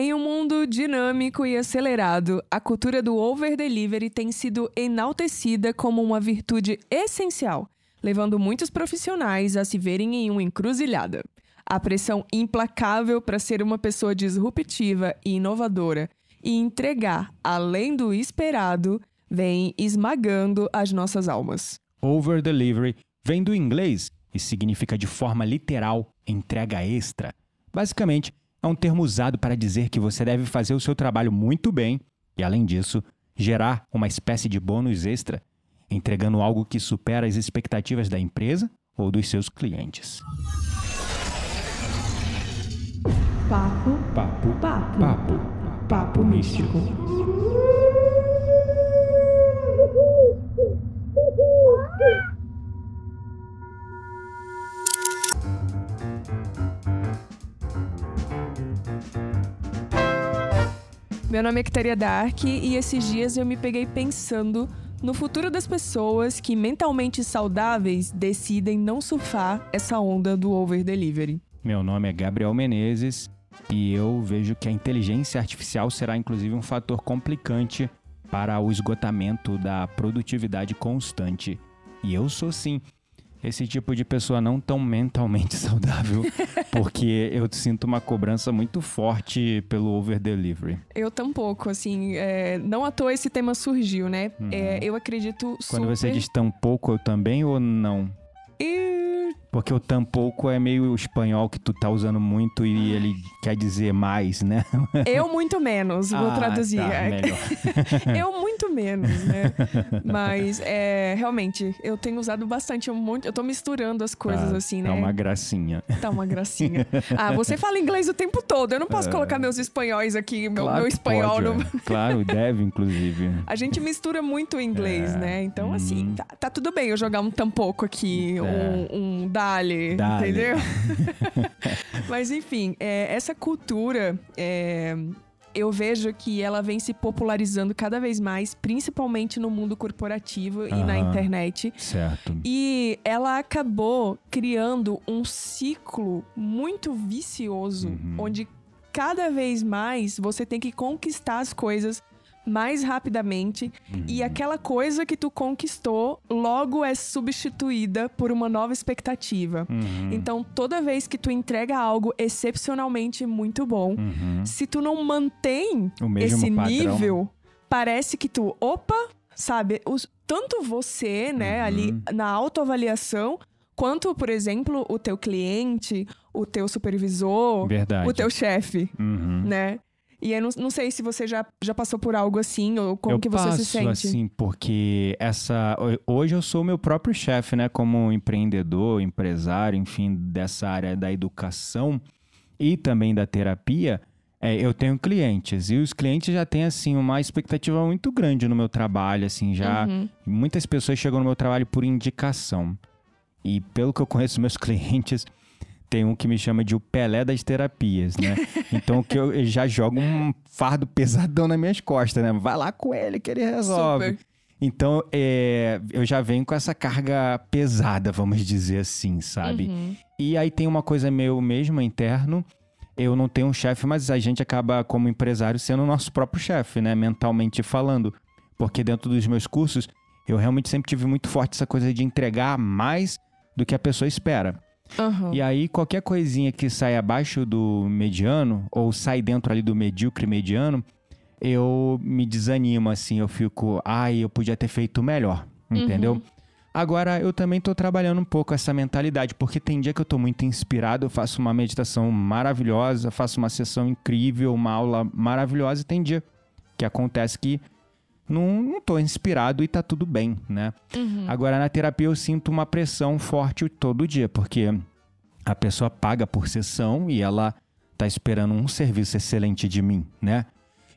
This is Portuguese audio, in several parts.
Em um mundo dinâmico e acelerado, a cultura do over-delivery tem sido enaltecida como uma virtude essencial, levando muitos profissionais a se verem em uma encruzilhada. A pressão implacável para ser uma pessoa disruptiva e inovadora e entregar além do esperado vem esmagando as nossas almas. Over delivery vem do inglês e significa de forma literal entrega extra. Basicamente, é um termo usado para dizer que você deve fazer o seu trabalho muito bem e, além disso, gerar uma espécie de bônus extra, entregando algo que supera as expectativas da empresa ou dos seus clientes. Papo, Papo, papo, papo, papo. Místico. Meu nome é Kitaria Dark e esses dias eu me peguei pensando no futuro das pessoas que mentalmente saudáveis decidem não surfar essa onda do over delivery. Meu nome é Gabriel Menezes e eu vejo que a inteligência artificial será inclusive um fator complicante para o esgotamento da produtividade constante. E eu sou sim esse tipo de pessoa não tão mentalmente saudável, porque eu sinto uma cobrança muito forte pelo over delivery. Eu tampouco, assim, é, não à toa esse tema surgiu, né? É, eu acredito Quando super... você diz tampouco, eu também ou não? E- Porque o tampouco é meio espanhol que tu tá usando muito e ele quer dizer mais, né? Eu muito menos, vou Ah, traduzir. tá, É, eu muito menos, né? Mas, é, realmente, eu tenho usado bastante um monte... Eu tô misturando as coisas, Tá, assim, né? É uma gracinha. Tá uma gracinha. Ah, você fala inglês o tempo todo. Eu não posso colocar meus espanhóis aqui, meu, É. Claro meu espanhol pode, no... é. Claro, deve, inclusive. A gente mistura muito o inglês, É, né? Então, uhum. assim, tá, tá tudo bem eu jogar um tampouco aqui, É. um, um Dale. entendeu? Mas, enfim, é, essa cultura, é, eu vejo que ela vem se popularizando cada vez mais, principalmente no mundo corporativo e na internet. Certo. E ela acabou criando um ciclo muito vicioso, Uhum. onde cada vez mais você tem que conquistar as coisas mais rapidamente Uhum. e aquela coisa que tu conquistou logo é substituída por uma nova expectativa. Uhum. Então, toda vez que tu entrega algo excepcionalmente muito bom, Uhum. se tu não mantém esse padrão. nível, parece que tu, opa, sabe, os- tanto você, né, Uhum. ali na autoavaliação, quanto, por exemplo, o teu cliente, o teu supervisor, Verdade. o teu chefe, Uhum. né? E eu não, não sei se você já, já passou por algo assim, ou como eu que você passo se sente. assim, porque essa hoje eu sou meu próprio chefe, né, como empreendedor, empresário, enfim, dessa área da educação e também da terapia. é, eu tenho clientes e os clientes já têm assim uma expectativa muito grande no meu trabalho, assim, já Uhum. muitas pessoas chegam no meu trabalho por indicação. E pelo que eu conheço meus clientes, tem um que me chama de o Pelé das terapias, né? Então que eu eu já jogo um fardo pesadão nas minhas costas, né? Vai lá com ele que ele resolve. Super. Então, é, eu já venho com essa carga pesada, vamos dizer assim, sabe? Uhum. E aí tem uma coisa meu mesmo interno. Eu não tenho um chefe, mas a gente acaba, como empresário, sendo o nosso próprio chefe, né? Mentalmente falando. Porque dentro dos meus cursos, eu realmente sempre tive muito forte essa coisa de entregar mais do que a pessoa espera. Aham. E aí, qualquer coisinha que sai abaixo do mediano, ou sai dentro ali do medíocre mediano, eu me desanimo, assim, eu fico, ai, eu podia ter feito melhor, entendeu? Uhum. Agora, eu também tô trabalhando um pouco essa mentalidade, porque tem dia que eu tô muito inspirado, eu faço uma meditação maravilhosa, faço uma sessão incrível, uma aula maravilhosa, e tem dia que acontece que não, não tô inspirado e tá tudo bem, né? Uhum. Agora, na terapia, eu sinto uma pressão forte todo dia, porque a pessoa paga por sessão e ela tá esperando um serviço excelente de mim, né?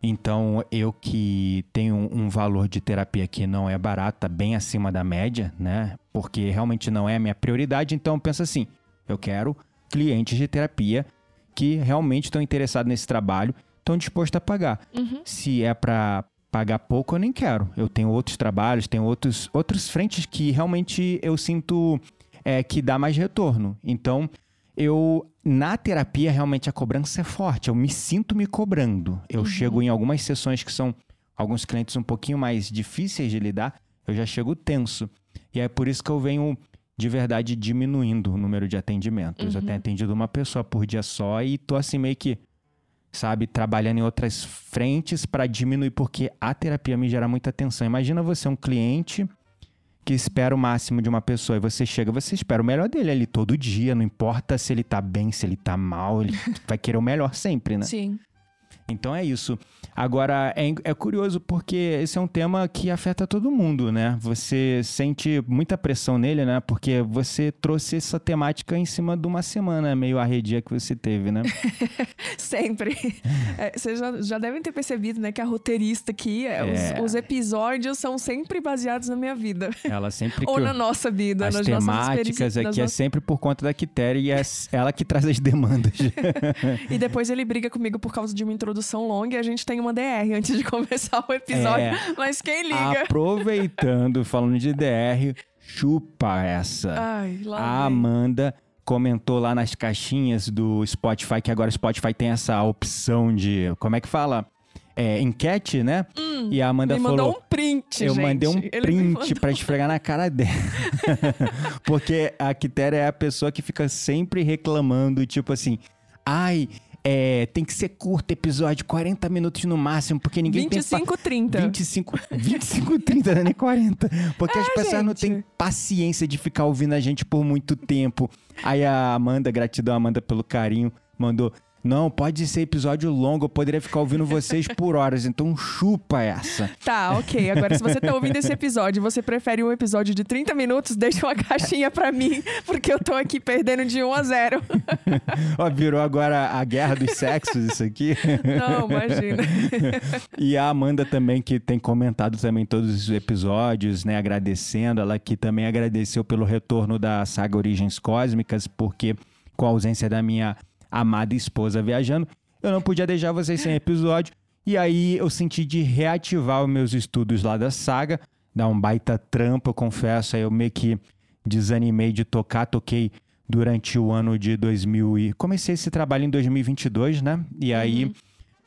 Então, eu que tenho um valor de terapia que não é barato, tá bem acima da média, né? Porque realmente não é a minha prioridade, então eu penso assim, eu quero clientes de terapia que realmente estão interessados nesse trabalho, estão dispostos a pagar. Uhum. Se é para pagar pouco, eu nem quero. Eu tenho outros trabalhos, tenho outros, outras frentes que realmente eu sinto é, que dá mais retorno. Então, eu na terapia realmente a cobrança é forte. Eu me sinto me cobrando. Eu Uhum. chego em algumas sessões que são alguns clientes um pouquinho mais difíceis de lidar, eu já chego tenso. E é por isso que eu venho de verdade diminuindo o número de atendimentos. Eu Uhum. tenho atendido uma pessoa por dia só e tô assim meio que sabe, trabalhando em outras frentes para diminuir porque a terapia me gera muita tensão. Imagina você um cliente que espera o máximo de uma pessoa e você chega, você espera o melhor dele ali todo dia, não importa se ele tá bem, se ele tá mal, ele vai querer o melhor sempre, né? Sim. Então é isso. Agora, é, é curioso porque esse é um tema que afeta todo mundo, né? Você sente muita pressão nele, né? Porque você trouxe essa temática em cima de uma semana meio arredia que você teve, né? Sempre. É, vocês já, já devem ter percebido, né, que a roteirista aqui, é, É. os, os episódios são sempre baseados na minha vida. Ela sempre Ou na nossa vida, as nas nossas temáticas aqui é sempre por conta da Quitéria e é ela que traz as demandas. E depois ele briga comigo por causa de uma introdução longa e a gente tem uma DR antes de começar o episódio. É. Mas quem liga? Aproveitando, falando de DR, chupa essa. Ai, A. Amanda comentou lá nas caixinhas do Spotify, que agora o Spotify tem essa opção de. Como é que fala? É, enquete, né? e a Amanda Me falou. mandou um print, Eu gente. mandei um print pra esfregar na cara dela. Porque a Quitéria é a pessoa que fica sempre reclamando, tipo assim, ai, é, tem que ser curto episódio, 40 minutos no máximo, porque ninguém tem. 25, 30. 25, 25, 30, não é nem 40. Porque as pessoas não É, gente. têm paciência de ficar ouvindo a gente por muito tempo. Aí a Amanda, gratidão, Amanda, pelo carinho, mandou. Não, pode ser episódio longo, eu poderia ficar ouvindo vocês por horas, então chupa essa. Tá, ok. Agora, se você tá ouvindo esse episódio e você prefere um episódio de 30 minutos, deixa uma caixinha pra mim, porque eu tô aqui perdendo de 1 a 0. Ó, virou agora a guerra dos sexos isso aqui. Não, imagina. E a Amanda também, que tem comentado também todos os episódios, né? Agradecendo. Ela que também agradeceu pelo retorno da saga Origens Cósmicas, porque com a ausência da minha amada esposa viajando, eu não podia deixar vocês sem episódio. E aí eu senti de reativar os meus estudos lá da saga, dar um baita trampo, eu confesso. Aí eu meio que desanimei de tocar, toquei durante o ano de 2000 e comecei esse trabalho em 2022, né? E aí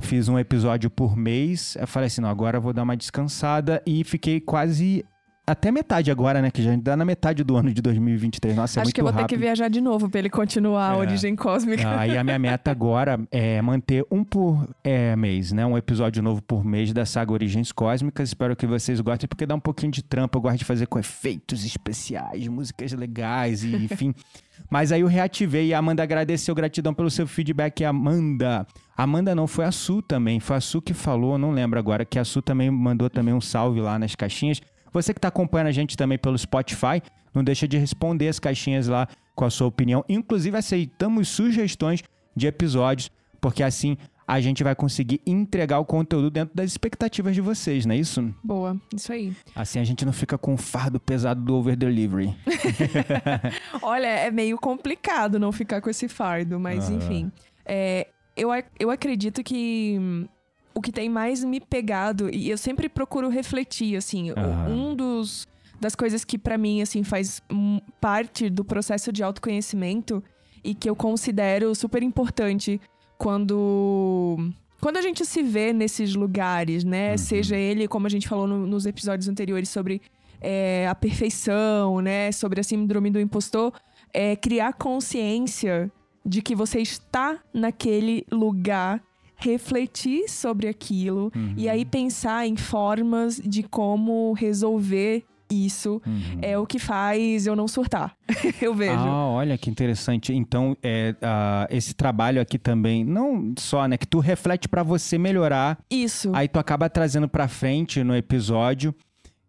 fiz um episódio por mês. Eu falei assim, não, agora eu vou dar uma descansada e fiquei quase até metade agora, né? Que já dá na metade do ano de 2023. Nossa, é Acho muito que eu vou ter rápido. que viajar de novo pra ele continuar a É. origem cósmica. Aí a minha meta agora é manter um por é, mês, né? Um episódio novo por mês da saga Origens Cósmicas. Espero que vocês gostem, porque dá um pouquinho de trampo. Eu gosto de fazer com efeitos especiais, músicas legais, e enfim. Mas aí eu reativei e a Amanda agradeceu, gratidão pelo seu feedback, Amanda. Amanda não, foi a Su também. Foi a Su que falou, não lembro agora, que a Su também mandou também um salve lá nas caixinhas. Você que está acompanhando a gente também pelo Spotify, não deixa de responder as caixinhas lá com a sua opinião. Inclusive, aceitamos sugestões de episódios, porque assim a gente vai conseguir entregar o conteúdo dentro das expectativas de vocês, não é isso? Boa, isso aí. Assim a gente não fica com o fardo pesado do over delivery. Olha, é meio complicado não ficar com esse fardo, mas Aham. enfim. É, eu, eu acredito que o que tem mais me pegado, e eu sempre procuro refletir, assim, Aham. um dos das coisas que pra mim, assim, faz parte do processo de autoconhecimento e que eu considero super importante quando quando a gente se vê nesses lugares, né? Uhum. Seja ele, como a gente falou no- nos episódios anteriores sobre é, a perfeição, né? Sobre a síndrome do impostor, é criar consciência de que você está naquele lugar, refletir sobre aquilo Uhum. e aí pensar em formas de como resolver isso Uhum. é o que faz eu não surtar. eu vejo. Ah, olha que interessante. Então, é, ah, esse trabalho aqui também, não só, né, que tu reflete pra você melhorar, Isso. aí tu acaba trazendo pra frente no episódio.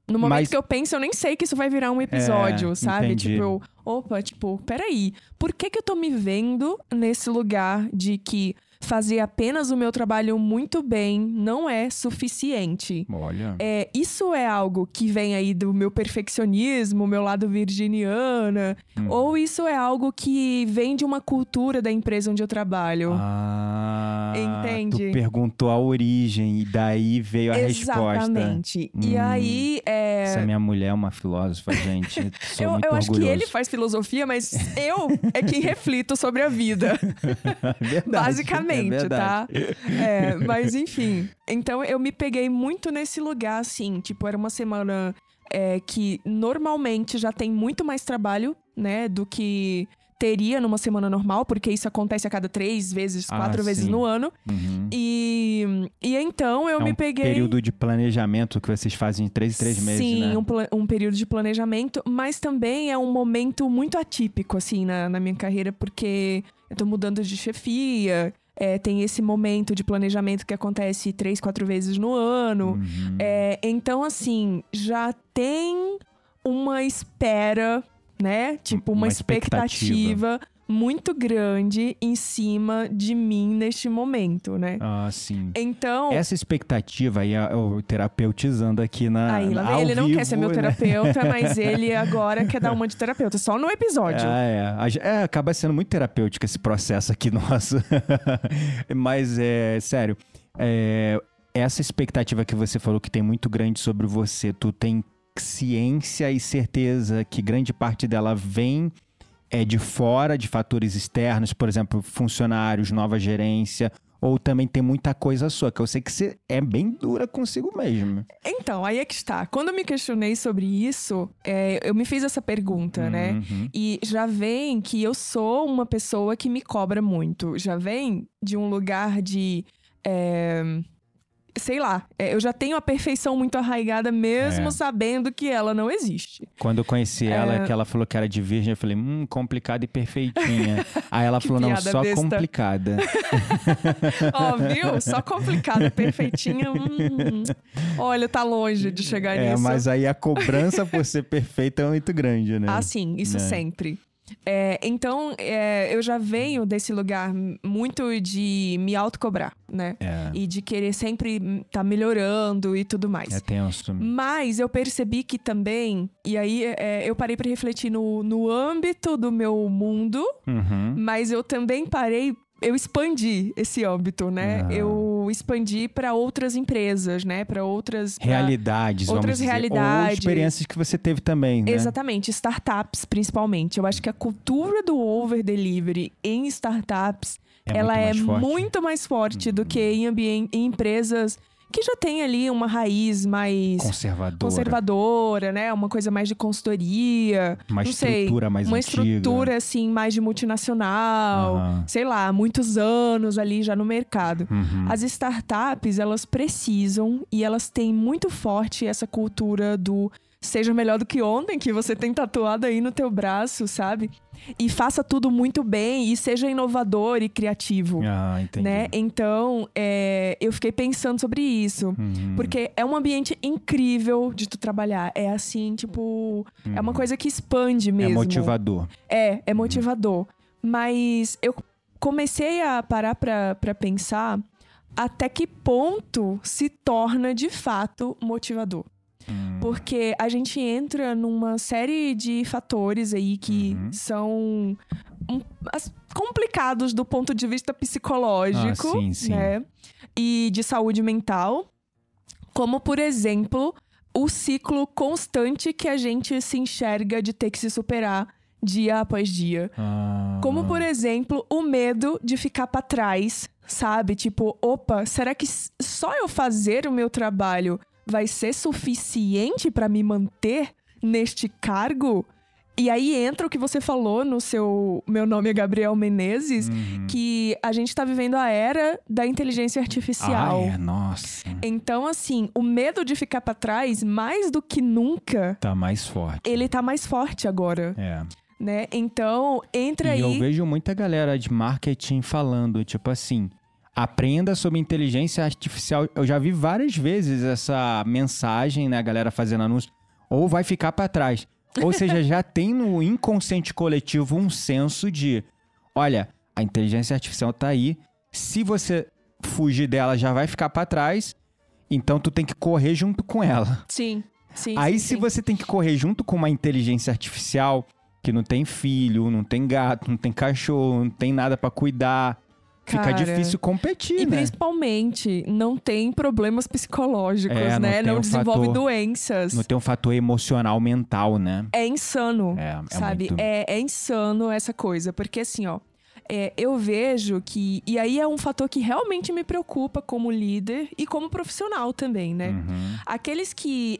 No momento Mas- que eu penso, eu nem sei que isso vai virar um episódio, É, sabe? entendi. Tipo, eu, opa, tipo, peraí, por que que eu tô me vendo nesse lugar de que fazer apenas o meu trabalho muito bem não é suficiente. Olha. É, isso é algo que vem aí do meu perfeccionismo, meu lado virginiana, Hum. ou isso é algo que vem de uma cultura da empresa onde eu trabalho. Ah, Entende? Tu perguntou a origem e daí veio a resposta. Exatamente. E Hum. aí, é, Essa minha mulher é uma filósofa, gente. Eu, eu acho que ele faz filosofia, mas eu é quem reflito sobre a vida. É verdade, Basicamente, é tá? É, mas enfim. Então eu me peguei muito nesse lugar, assim. Tipo, era uma semana é, que normalmente já tem muito mais trabalho, né? Do que teria numa semana normal, porque isso acontece a cada três vezes, Ah, quatro vezes sim. no ano. Uhum. E, e então eu é me um peguei. período de planejamento que vocês fazem de três em três meses, Sim, né? um, um período de planejamento, mas também é um momento muito atípico, assim, na, na minha carreira, porque eu tô mudando de chefia, é, tem esse momento de planejamento que acontece três, quatro vezes no ano. Uhum. É, então, assim, já tem uma espera, né? Tipo, uma, Uma expectativa. expectativa. Muito grande em cima de mim neste momento, né? Ah, sim. Então. Essa expectativa aí, é o terapeutizando aqui na. Aí, na- ele não quer ser meu né? terapeuta, mas ele agora quer dar uma de terapeuta, só no episódio. Ah, é. É. Acaba sendo muito terapêutico esse processo aqui nosso. Mas, é, sério, é, essa expectativa que você falou que tem muito grande sobre você, tu tem ciência e certeza que grande parte dela vem é de fora, de fatores externos, por exemplo, funcionários, nova gerência, ou também tem muita coisa sua, que eu sei que você é bem dura consigo mesmo. Então, aí é que está. Quando eu me questionei sobre isso, é, eu me fiz essa pergunta, né? Uhum. E já vem que eu sou uma pessoa que me cobra muito. Já vem de um lugar de. é, sei lá, é, eu já tenho a perfeição muito arraigada, mesmo É. sabendo que ela não existe. Quando eu conheci ela, É. que ela falou que era de virgem, eu falei, hum, complicada e perfeitinha. Aí ela falou, não, só besta. complicada. Ó, viu? Só complicada, perfeitinha. hum. Olha, tá longe de chegar é, nisso. mas aí a cobrança por ser perfeita é muito grande, né? Ah, sim, isso Né? sempre. É, então, é, eu já venho desse lugar muito de me autocobrar, né? É, E de querer sempre estar melhorando e tudo mais. é tenso. Mas eu percebi que também, e aí é, eu parei para refletir no, no âmbito do meu mundo, Uhum. mas eu também parei, eu expandi esse âmbito, né? Ah. Eu expandi para outras empresas, né? Para outras. pra- Realidades, outras vamos dizer. Ou realidades. experiências que você teve também, né? Exatamente, startups principalmente. Eu acho que a cultura do over delivery em startups, É ela muito é forte. Uhum. muito mais forte do que em, ambien- em empresas que já tem ali uma raiz mais Conservadora. conservadora, né? Uma coisa mais de consultoria, Uma não sei, estrutura mais uma antiga. estrutura assim mais de multinacional, Aham. sei lá, muitos anos ali já no mercado. Uhum. As startups, elas precisam e elas têm muito forte essa cultura do seja melhor do que ontem, que você tem tatuado aí no teu braço, sabe? E faça tudo muito bem e seja inovador e criativo, Ah, entendi. né? Então, é, eu fiquei pensando sobre isso. Uhum. Porque é um ambiente incrível de tu trabalhar. É assim, tipo. É uma Uhum. coisa que expande mesmo. É motivador. É, é motivador. Mas eu comecei a parar pra, pra pensar até que ponto se torna de fato motivador. Hum. Porque a gente entra numa série de fatores aí que Uhum. são um, as- complicados do ponto de vista psicológico, Ah, sim, sim. né? E de saúde mental. Como, por exemplo, o ciclo constante que a gente se enxerga de ter que se superar dia após dia. Ah. Como, por exemplo, o medo de ficar pra trás, sabe? Tipo, opa, será que só eu fazer o meu trabalho vai ser suficiente pra me manter neste cargo? E aí entra o que você falou no seu. Meu nome é Gabriel Menezes, Uhum. que a gente tá vivendo a era da inteligência artificial. Ah, é, nossa. Então, assim, o medo de ficar pra trás, mais do que nunca, Tá mais forte. ele tá mais forte agora, É. né? Então, entra E aí. eu vejo muita galera de marketing falando, tipo assim, aprenda sobre inteligência artificial. Eu já vi várias vezes essa mensagem, né, a galera fazendo anúncio, ou vai ficar pra trás. Ou seja, já tem no inconsciente coletivo um senso de, olha, a inteligência artificial tá aí. Se você fugir dela, já vai ficar para trás. Então tu tem que correr junto com ela. Sim. Sim, Aí, sim, se sim. você tem que correr junto com uma inteligência artificial que não tem filho, não tem gato, não tem cachorro, não tem nada pra cuidar, fica Cara, difícil competir, E né? principalmente, não tem problemas psicológicos, É, não né? tem Não um desenvolve fator- doenças. Não tem um fator emocional mental, né? É insano, É, é sabe? muito- É, é insano essa coisa. Porque assim, ó, é, eu vejo que. E aí é um fator que realmente me preocupa como líder e como profissional também, né? Uhum. Aqueles que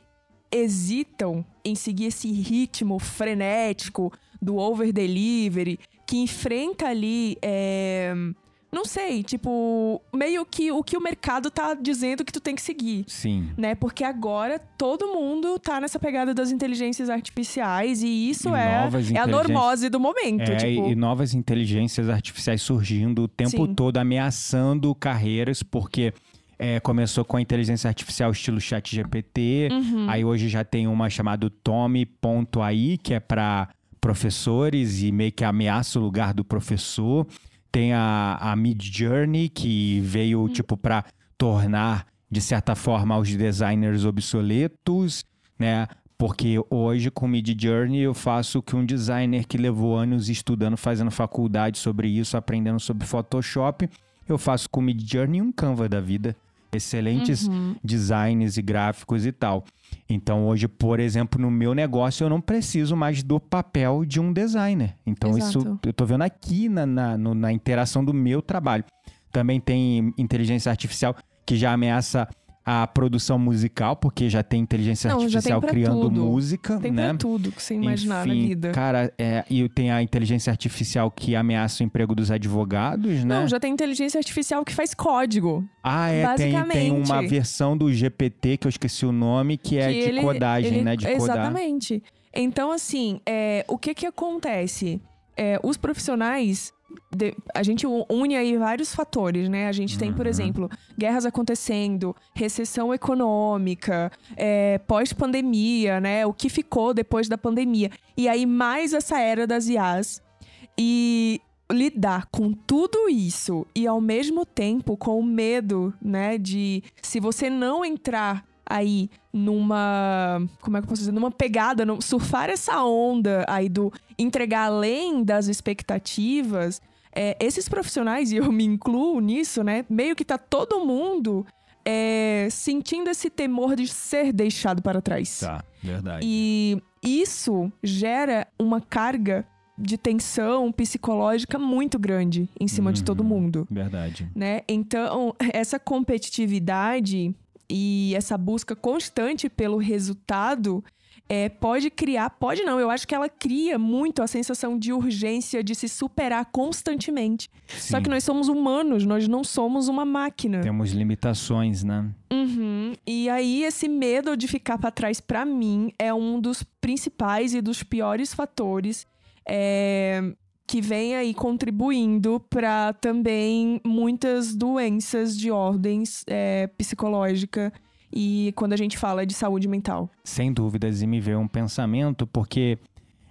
hesitam em seguir esse ritmo frenético do over delivery, que enfrenta ali. é, não sei, tipo, meio que o que o mercado tá dizendo que tu tem que seguir Sim. né? Porque agora todo mundo tá nessa pegada das inteligências artificiais e isso E é, é a normose do momento. É, tipo, e novas inteligências artificiais surgindo o tempo Sim. todo, ameaçando carreiras, porque é, começou com a inteligência artificial estilo chat GPT, Uhum. aí hoje já tem uma chamada Tome.ai, que é para professores e meio que ameaça o lugar do professor. Tem a, a Mid Journey, que veio, Uhum. tipo, para tornar, de certa forma, os designers obsoletos, né? Porque hoje, com Mid Journey, eu faço o que um designer que levou anos estudando, fazendo faculdade sobre isso, aprendendo sobre Photoshop, eu faço com Mid Journey um Canva da vida. Excelentes Uhum. designs e gráficos e tal. Então, hoje, por exemplo, no meu negócio, eu não preciso mais do papel de um designer. Então, isso Exato. eu tô vendo aqui na, na, no- na interação do meu trabalho. Também tem inteligência artificial que já ameaça a produção musical, porque já tem inteligência Não, tem artificial pra criando tudo. música, Tem né? pra tudo que você imaginar na Enfim, vida. Cara, é, e tem a inteligência artificial que ameaça o emprego dos advogados, né? Não, já tem inteligência artificial que faz código. Ah, é, tem, tem Basicamente. uma versão do GPT que eu esqueci o nome, que é que de ele- codagem, ele- né? De codar. Exatamente. Então, assim, é, o que que acontece? É, os profissionais, a gente une aí vários fatores, né? A gente tem, por Uhum. exemplo, guerras acontecendo, recessão econômica, é, pós-pandemia, né? O que ficou depois da pandemia. E aí, mais essa era das IAs. E lidar com tudo isso e ao mesmo tempo com o medo, né, de se você não entrar aí numa, como é que eu posso dizer, numa pegada, no- surfar essa onda aí do entregar além das expectativas, é, esses profissionais, e eu me incluo nisso, né, meio que tá todo mundo é, sentindo esse temor de ser deixado para trás. Tá, verdade. E isso gera uma carga de tensão psicológica muito grande em cima de todo Uhum. mundo, Verdade. né? Então, essa competitividade e essa busca constante pelo resultado é, pode criar, pode não, eu acho que ela cria muito a sensação de urgência de se superar constantemente. Só Sim. que nós somos humanos, nós não somos uma máquina. Temos limitações, né? Uhum. E aí, esse medo de ficar pra trás, pra mim, é um dos principais e dos piores fatores é, que vem aí contribuindo para também muitas doenças de ordens é, psicológica e quando a gente fala de saúde mental. Sem dúvidas, e me veio um pensamento, porque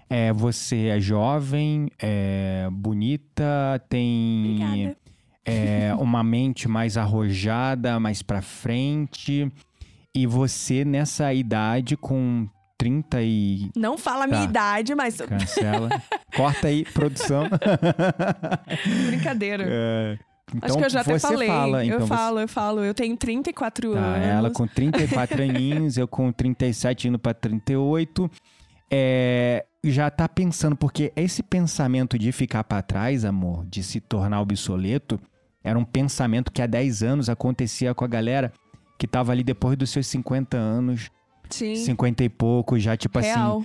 é, você é jovem, é bonita, tem Obrigada. é, uma mente mais arrojada, mais pra frente. E você, nessa idade, com 30 e. Não fala a minha Tá. idade, mas Cancela. Corta aí, produção. brincadeira. É, então, Acho que eu já até falei. fala. Então eu você- falo, eu falo. Eu tenho 34 Tá, anos. ela com 34 aninhos, eu com 37 indo pra 38. É, já tá pensando, porque esse pensamento de ficar pra trás, amor, de se tornar obsoleto, era um pensamento que há 10 anos acontecia com a galera que tava ali depois dos seus 50 anos, Sim. 50 e pouco, já tipo assim, Real.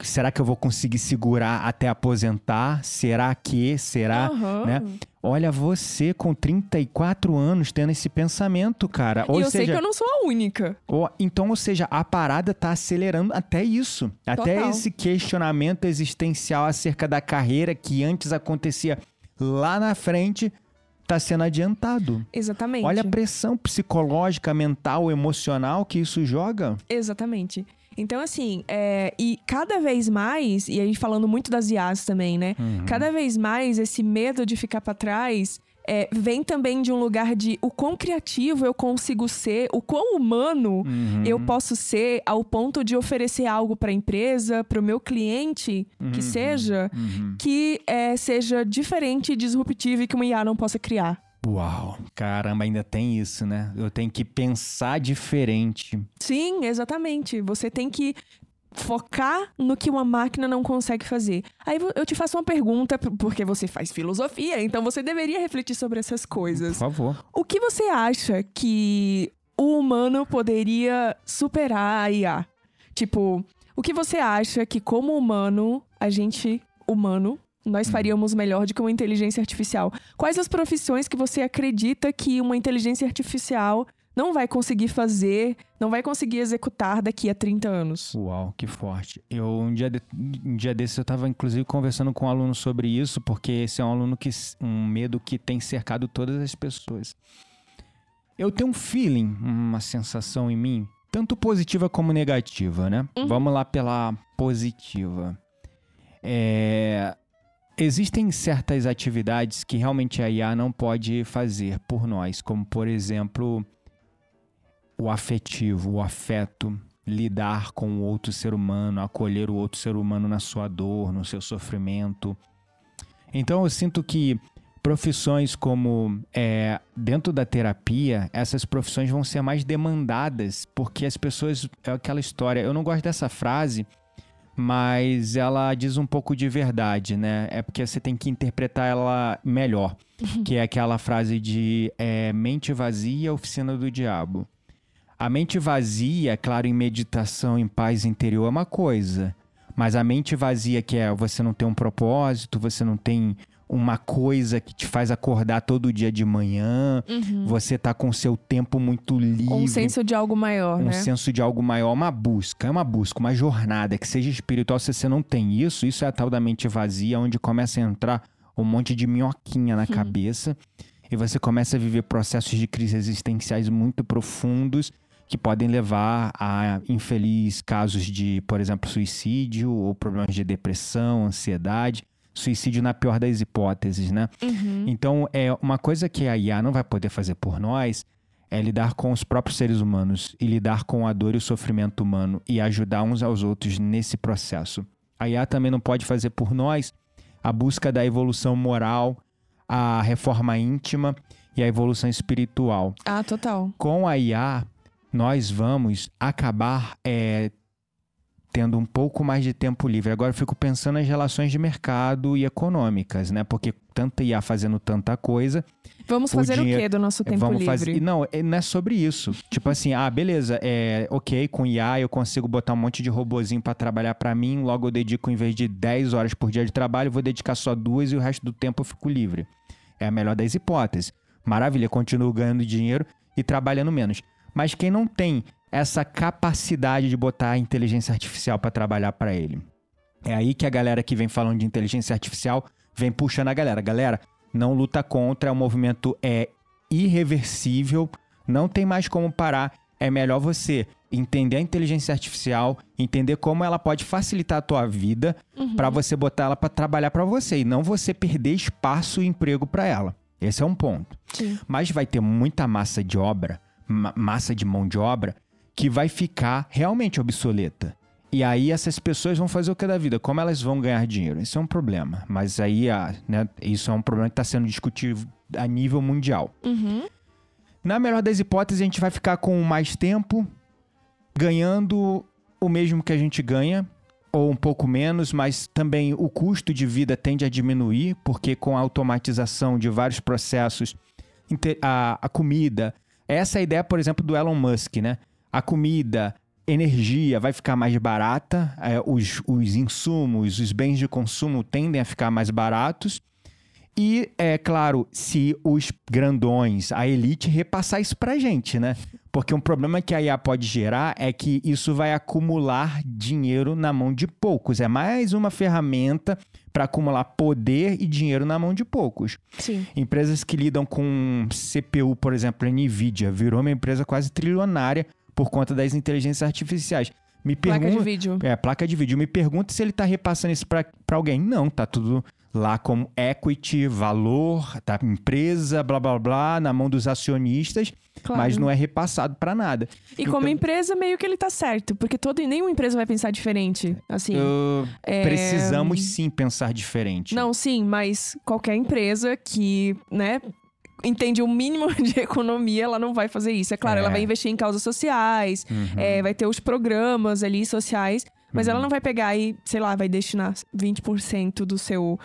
será que eu vou conseguir segurar até aposentar? Será que? Será? Aham. né? Olha você com 34 anos tendo esse pensamento, cara. Ou e eu sei seja, que eu não sou a única. ou- então, ou seja, a parada tá acelerando até isso. Até Total. esse questionamento existencial acerca da carreira que antes acontecia lá na frente tá sendo adiantado. Exatamente. Olha a pressão psicológica, mental, emocional que isso joga. Exatamente. Então, assim, é, e cada vez mais, e aí falando muito das IAs também, né? Uhum. Cada vez mais esse medo de ficar pra trás é, vem também de um lugar de o quão criativo eu consigo ser, o quão humano Uhum. eu posso ser ao ponto de oferecer algo para a empresa, para o meu cliente, que Uhum. seja, Uhum. que é, seja diferente, disruptivo e que uma IA não possa criar. Uau, caramba, ainda tem isso, né? Eu tenho que pensar diferente. Sim, exatamente. Você tem que focar no que uma máquina não consegue fazer. Aí eu te faço uma pergunta, porque você faz filosofia, então você deveria refletir sobre essas Por coisas. favor. O que você acha que o humano poderia superar a IA? Tipo, o que você acha que, como humano, a gente, humano, nós faríamos melhor do que uma inteligência artificial? Quais as profissões que você acredita que uma inteligência artificial não vai conseguir fazer, não vai conseguir executar daqui a 30 anos? Uau, que forte. Eu, um dia, de, um dia desses, eu tava inclusive conversando com um aluno sobre isso, porque esse é um aluno que, um medo que tem cercado todas as pessoas. Eu tenho um feeling, uma sensação em mim, tanto positiva como negativa, né? Uhum. Vamos lá pela positiva. É, Existem certas atividades que realmente a IA não pode fazer por nós, como por exemplo o afetivo, o afeto, lidar com o outro ser humano, acolher o outro ser humano na sua dor, no seu sofrimento. Então eu sinto que profissões como é, dentro da terapia, essas profissões vão ser mais demandadas, porque as pessoas. É aquela história. Eu não gosto dessa frase, mas ela diz um pouco de verdade, né? É porque você tem que interpretar ela melhor. que é aquela frase de é, mente vazia, oficina do diabo. A mente vazia, claro, em meditação, em paz interior é uma coisa. Mas a mente vazia, que é você não tem um propósito, você não tem uma coisa que te faz acordar todo dia de manhã, você tá com o seu tempo muito livre. Um senso de algo maior, um né? senso de algo maior, uma busca, é uma busca, uma jornada que seja espiritual. Se você não tem isso, isso é a tal da mente vazia, onde começa a entrar um monte de minhoquinha na cabeça e você começa a viver processos de crise existenciais muito profundos que podem levar a infeliz casos de, por exemplo, suicídio ou problemas de depressão, ansiedade. Suicídio na pior das hipóteses, né? Uhum. Então, é uma coisa que a IA não vai poder fazer por nós é lidar com os próprios seres humanos e lidar com a dor e o sofrimento humano e ajudar uns aos outros nesse processo. A IA também não pode fazer por nós a busca da evolução moral, a reforma íntima e a evolução espiritual. Ah, total. Com a IA, nós vamos acabar é, tendo um pouco mais de tempo livre. Agora eu fico pensando nas relações de mercado e econômicas, né? Porque tanta IA fazendo tanta coisa, Vamos O fazer o dinheiro- quê do nosso tempo vamos livre? fazer. Não, é- não é sobre isso. tipo assim, ah, beleza, é ok, com IA eu consigo botar um monte de robozinho pra trabalhar pra mim, logo eu dedico, em vez de 10 horas por dia de trabalho, vou dedicar só duas e o resto do tempo eu fico livre. É a melhor das hipóteses. Maravilha, continuo ganhando dinheiro e trabalhando menos. Mas quem não tem essa capacidade de botar a inteligência artificial pra trabalhar pra ele? É aí que a galera que vem falando de inteligência artificial vem puxando a galera. Galera, não luta contra, o movimento é irreversível, não tem mais como parar. É melhor você entender a inteligência artificial, entender como ela pode facilitar a tua vida pra você botar ela pra trabalhar pra você e não você perder espaço e emprego pra ela. Esse é um ponto. Sim. Mas vai ter muita massa de obra, massa de mão de obra, que vai ficar realmente obsoleta. E aí essas pessoas vão fazer o que da vida? Como elas vão ganhar dinheiro? Isso é um problema. Mas aí, né, isso é um problema que está sendo discutido a nível mundial. Uhum. Na melhor das hipóteses, a gente vai ficar com mais tempo, ganhando o mesmo que a gente ganha, ou um pouco menos, mas também o custo de vida tende a diminuir, porque com a automatização de vários processos, a, a comida. Essa é a ideia, por exemplo, do Elon Musk, né? A comida, energia vai ficar mais barata, é, os, os insumos, os bens de consumo tendem a ficar mais baratos. E, é claro, se os grandões, a elite, repassar isso pra gente, né? Porque um problema que a IA pode gerar é que isso vai acumular dinheiro na mão de poucos. É mais uma ferramenta para acumular poder e dinheiro na mão de poucos. Sim. Empresas que lidam com CPU, por exemplo, a Nvidia, virou uma empresa quase trilionária por conta das inteligências artificiais. Me Placa de pergunta. vídeo. É, placa de vídeo. Me pergunta se ele tá repassando isso pra, pra alguém. Não, tá tudo lá como equity, valor da empresa, blá blá blá, na mão dos acionistas, Claro. mas não é repassado pra nada. E como Então- empresa, meio que ele tá certo, porque todo, nenhuma empresa vai pensar diferente. Assim. Uh, é, Precisamos sim pensar diferente. Não, sim, mas qualquer empresa que, né, entende o mínimo de economia, ela não vai fazer isso. É claro, É. ela vai investir em causas sociais, Uhum. é, vai ter os programas ali sociais, mas Uhum. ela não vai pegar e, sei lá, vai destinar 20% do seu,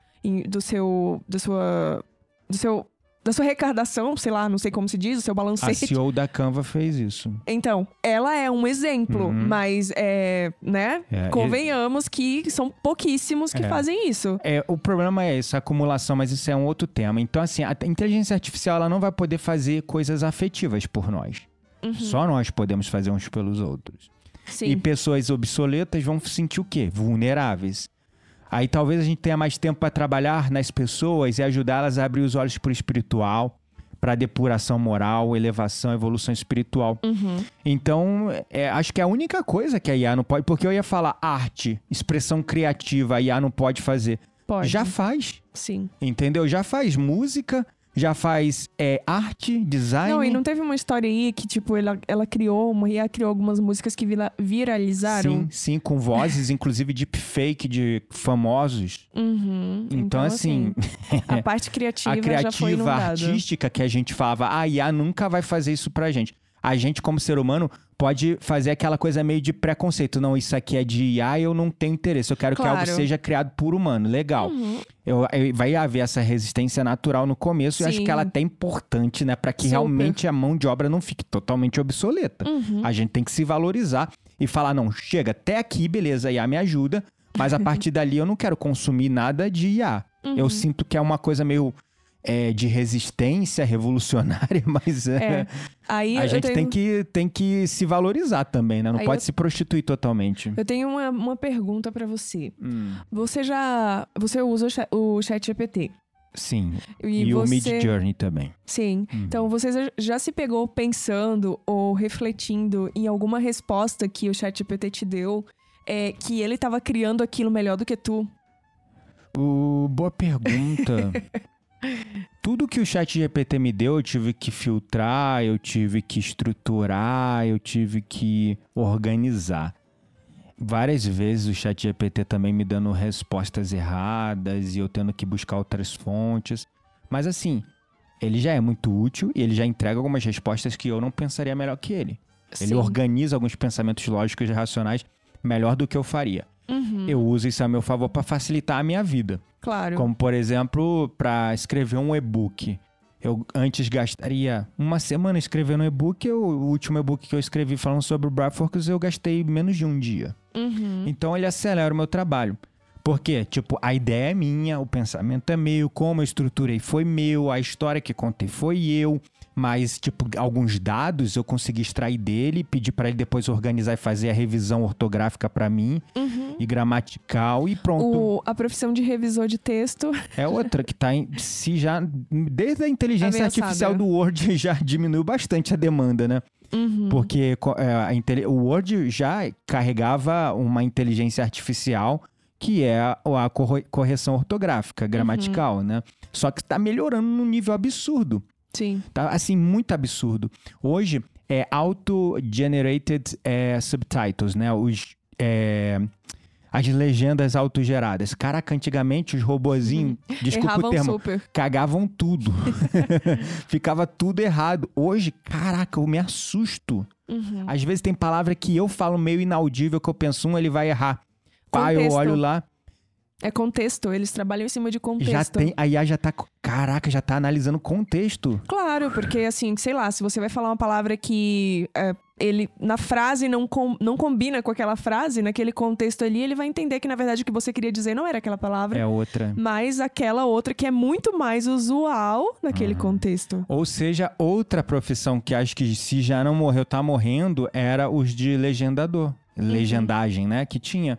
do seu, da sua, do seu, da sua arrecadação, sei lá, não sei como se diz, o seu A balancete. CEO da Canva fez isso. Então, ela é um exemplo, Uhum. mas é, né? É, Convenhamos que são pouquíssimos que É. fazem isso. É, o problema é essa acumulação, mas isso é um outro tema. Então, assim, a inteligência artificial ela não vai poder fazer coisas afetivas por nós. Uhum. Só nós podemos fazer uns pelos outros. Sim. E pessoas obsoletas vão sentir o quê? Vulneráveis. Aí talvez a gente tenha mais tempo para trabalhar nas pessoas e ajudá-las a abrir os olhos para o espiritual, para depuração moral, elevação, evolução espiritual. Uhum. Então, é, acho que é a única coisa que a IA não pode, porque eu ia falar arte, expressão criativa, a IA não pode fazer. Pode. Já faz, Sim. entendeu? Já faz música, já faz é, arte, design. Não, e não teve uma história aí que, tipo, ela, ela criou, uma IA criou algumas músicas que vira- viralizaram? Sim, sim, com vozes, inclusive deepfake de famosos. Uhum. Então, assim, a parte criativa, a já foi criativa inundada. artística que a gente falava, a IA nunca vai fazer isso pra gente. A gente, como ser humano, pode fazer aquela coisa meio de preconceito. Não, isso aqui é de IA, eu não tenho interesse. Eu quero que Claro. algo seja criado por humano. Legal. Uhum. Eu, eu- vai haver essa resistência natural no começo e eu acho Sim. que ela é até importante, né? Pra que Super. realmente a mão de obra não fique totalmente obsoleta. Uhum. A gente tem que se valorizar e falar: não, chega, até aqui, beleza, IA me ajuda, mas a partir dali eu não quero consumir nada de IA. Uhum. Eu sinto que é uma coisa meio é, de resistência revolucionária, mas é, É. Aí a gente tenho... tem, que, tem que se valorizar também, né? Não Aí pode eu- se prostituir totalmente. Eu tenho uma, uma pergunta pra você. Hum, Você já... Você usa o cha- o chat GPT. sim. E, E, o você... Mid Journey também. Sim. Uhum. Então, você já- se pegou pensando ou refletindo em alguma resposta que o chat GPT te deu é, que ele tava criando aquilo melhor do que tu? O- boa pergunta. Tudo que o chat GPT me deu, eu tive que filtrar, eu tive que estruturar, eu tive que organizar. Várias vezes o chat GPT também me dando respostas erradas e eu tendo que buscar outras fontes. Mas assim, ele já é muito útil e ele já entrega algumas respostas que eu não pensaria melhor que ele. Ele Sim. organiza alguns pensamentos lógicos e racionais melhor do que eu faria. Uhum, Eu uso isso a meu favor para facilitar a minha vida. claro. Como, por exemplo, para escrever um e-book. Eu antes gastaria uma semana escrevendo um e-book. O último e-book que eu escrevi falando sobre o Breathworks, eu gastei menos de um dia. Uhum. Então ele acelera o meu trabalho. Porque, tipo, a ideia é minha, o pensamento é meu, como eu estruturei foi meu, a história que contei foi eu. Mas, tipo, alguns dados eu consegui extrair dele, pedir para ele depois organizar e fazer a revisão ortográfica para mim Uhum. e gramatical e pronto. O- a profissão de revisor de texto. É outra que tá em, se já desde a inteligência Ameaçada. artificial do Word já diminuiu bastante a demanda, né? Uhum. Porque é, a o Word já carregava uma inteligência artificial que é a, a corre- correção ortográfica, gramatical, né? Só que está melhorando num nível absurdo. Sim. Tá assim, muito absurdo. Hoje é auto-generated é, subtitles, né? Os, é, as legendas autogeradas. Caraca, antigamente os robozinhos, desculpa o termo, super. cagavam tudo. Ficava tudo errado. Hoje, caraca, eu me assusto. Uhum. Às vezes tem palavra que eu falo meio inaudível que eu penso, um, ele vai errar. Pá, eu Contexto. olho lá, É contexto, eles trabalham em cima de contexto. já tem, a IA já tá, caraca, já tá analisando contexto. Claro, porque assim, sei lá, se você vai falar uma palavra que é, ele na frase não, com- não combina com aquela frase, naquele contexto ali, ele vai entender que na verdade o que você queria dizer não era aquela palavra, É outra. mas aquela outra que é muito mais usual naquele contexto. Ou seja, outra profissão que acho que se já não morreu, tá morrendo, era os de legendador. Uhum. Legendagem, né? Que tinha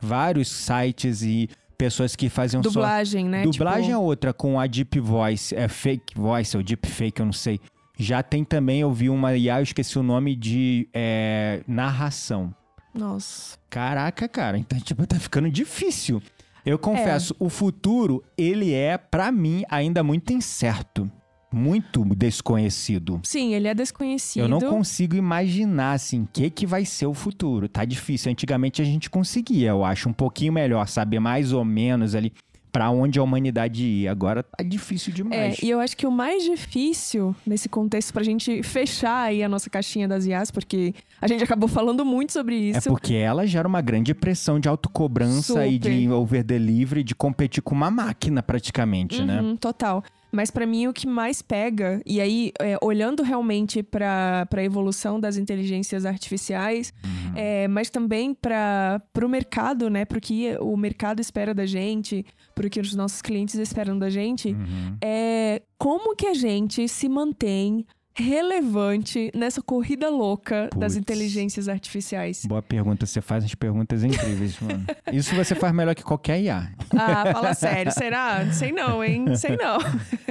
vários sites e pessoas que faziam só... Dublagem, né? Dublagem Tipo, é outra, com a Deep Voice, é Fake Voice ou Deep Fake, eu não sei. Já tem também, eu vi uma IA, eu esqueci o nome, de é, narração. Nossa. Caraca, cara, então tipo tá ficando difícil. Eu confesso, é. o futuro ele é para mim ainda muito incerto muito desconhecido. Sim, ele é desconhecido. Eu não consigo imaginar, assim, o que, que vai ser o futuro. Tá difícil. Antigamente a gente conseguia, eu acho, um pouquinho melhor, saber mais ou menos ali para onde a humanidade ia. Agora tá difícil demais. É, e eu acho que o mais difícil nesse contexto pra gente fechar aí a nossa caixinha das IAs, porque a gente acabou falando muito sobre é isso. É porque ela gera uma grande pressão de autocobrança Super. e de over delivery, de competir com uma máquina praticamente, né? uhum, né? Total. Mas para mim o que mais pega, e aí é, olhando realmente para a evolução das inteligências artificiais, uhum. é, mas também para o mercado, né? Para o que o mercado espera da gente, para o que os nossos clientes esperam da gente, uhum. é como que a gente se mantém relevante nessa corrida louca Puts. das inteligências artificiais? Boa pergunta. Você faz as perguntas incríveis, mano. Isso você faz melhor que qualquer IA. Ah, fala sério. Será? Sei não, hein? Sei não.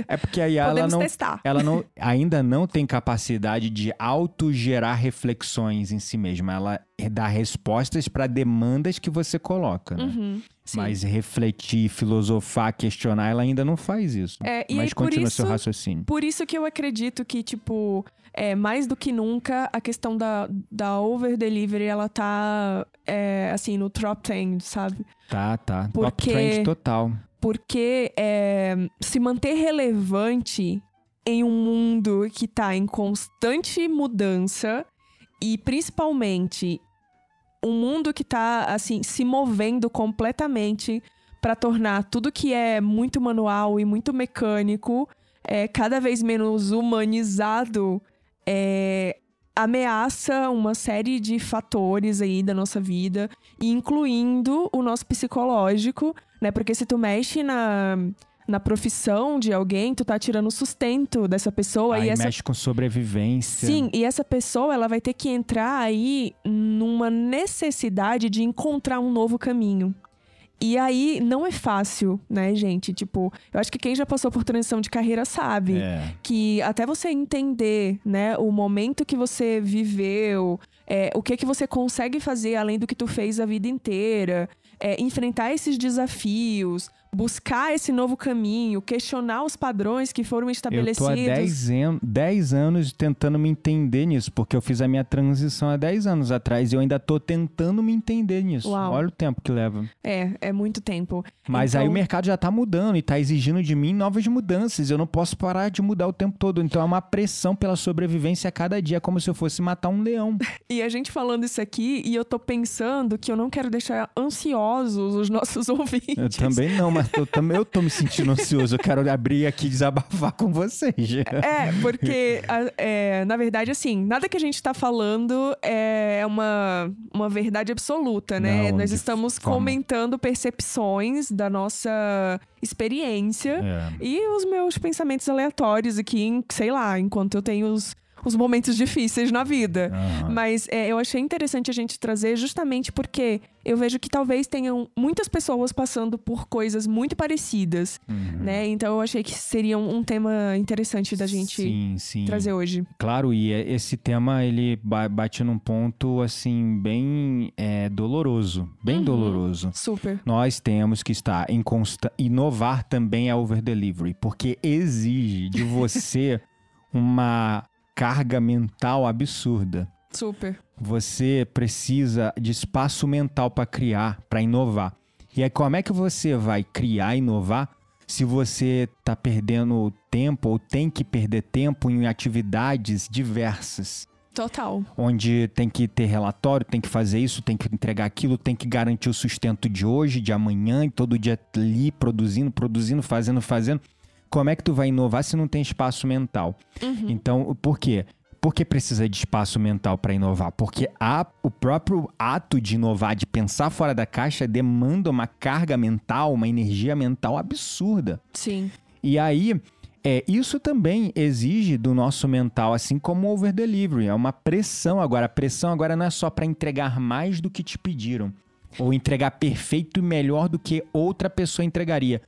É porque a IA ela não, testar. ela não, ainda não tem capacidade de autogerar reflexões em si mesma. Ela dá respostas para demandas que você coloca, né? Uhum. Sim. Mas refletir, filosofar, questionar, ela ainda não faz isso. É, e Mas continua isso, seu raciocínio. Por isso que eu acredito que, tipo, é, mais do que nunca, a questão da, da over-delivery, ela tá, é, assim, no top trend, sabe? Tá, tá. Porque, top trend total. Porque é, se manter relevante em um mundo que tá em constante mudança e principalmente um mundo que está assim se movendo completamente para tornar tudo que é muito manual e muito mecânico é, cada vez menos humanizado é, ameaça uma série de fatores aí da nossa vida, incluindo o nosso psicológico, né? Porque se tu mexe na na profissão de alguém, tu tá tirando o sustento dessa pessoa. Aí e essa... mexe com sobrevivência. Sim, e essa pessoa, ela vai ter que entrar aí numa necessidade de encontrar um novo caminho. E aí não é fácil, né, gente? Tipo, eu acho que quem já passou por transição de carreira sabe é. que até você entender, né, o momento que você viveu, é, o que que você consegue fazer além do que tu fez a vida inteira, é, enfrentar esses desafios, buscar esse novo caminho, questionar os padrões que foram estabelecidos. Eu tô há 10 anos tentando me entender nisso, porque eu fiz a minha transição há 10 anos atrás e eu ainda tô tentando me entender nisso. Uau. Olha o tempo que leva. É, é muito tempo. Mas então... aí o mercado já tá mudando e tá exigindo de mim novas mudanças. Eu não posso parar de mudar o tempo todo. Então é uma pressão pela sobrevivência a cada dia, como se eu fosse matar um leão. e a gente falando isso aqui, e eu tô pensando que eu não quero deixar ansiosos os nossos ouvintes. Eu também não, mas eu, também, eu tô me sentindo ansioso. Eu quero abrir aqui e desabafar com vocês. É, porque, é, na verdade, assim, nada que a gente tá falando é uma, uma verdade absoluta, né? Não, Nós estamos forma. comentando percepções da nossa experiência é. e os meus pensamentos aleatórios aqui, sei lá, enquanto eu tenho os os momentos difíceis na vida. Uhum. Mas é, eu achei interessante a gente trazer justamente porque eu vejo que talvez tenham muitas pessoas passando por coisas muito parecidas, uhum. né? Então eu achei que seria um, tema interessante da gente sim, sim. trazer hoje. Claro, e é, esse tema ele bate num ponto assim bem é, doloroso, bem uhum. doloroso. Super. Nós temos que estar em consta inovar também a over delivery, porque exige de você uma carga mental absurda. Super. Você precisa de espaço mental para criar, para inovar. E aí, como é que você vai criar, inovar, se você está perdendo tempo ou tem que perder tempo em atividades diversas? Total. Onde tem que ter relatório, tem que fazer isso, tem que entregar aquilo, tem que garantir o sustento de hoje, de amanhã, e todo dia ali produzindo, produzindo, fazendo, fazendo como é que tu vai inovar se não tem espaço mental? Uhum. Então, por quê? Por que precisa de espaço mental para inovar? Porque a, o próprio ato de inovar, de pensar fora da caixa, demanda uma carga mental, uma energia mental absurda. Sim. E aí, é, isso também exige do nosso mental, assim como o over delivery. É uma pressão agora. A pressão agora não é só para entregar mais do que te pediram. Ou entregar perfeito e melhor do que outra pessoa entregaria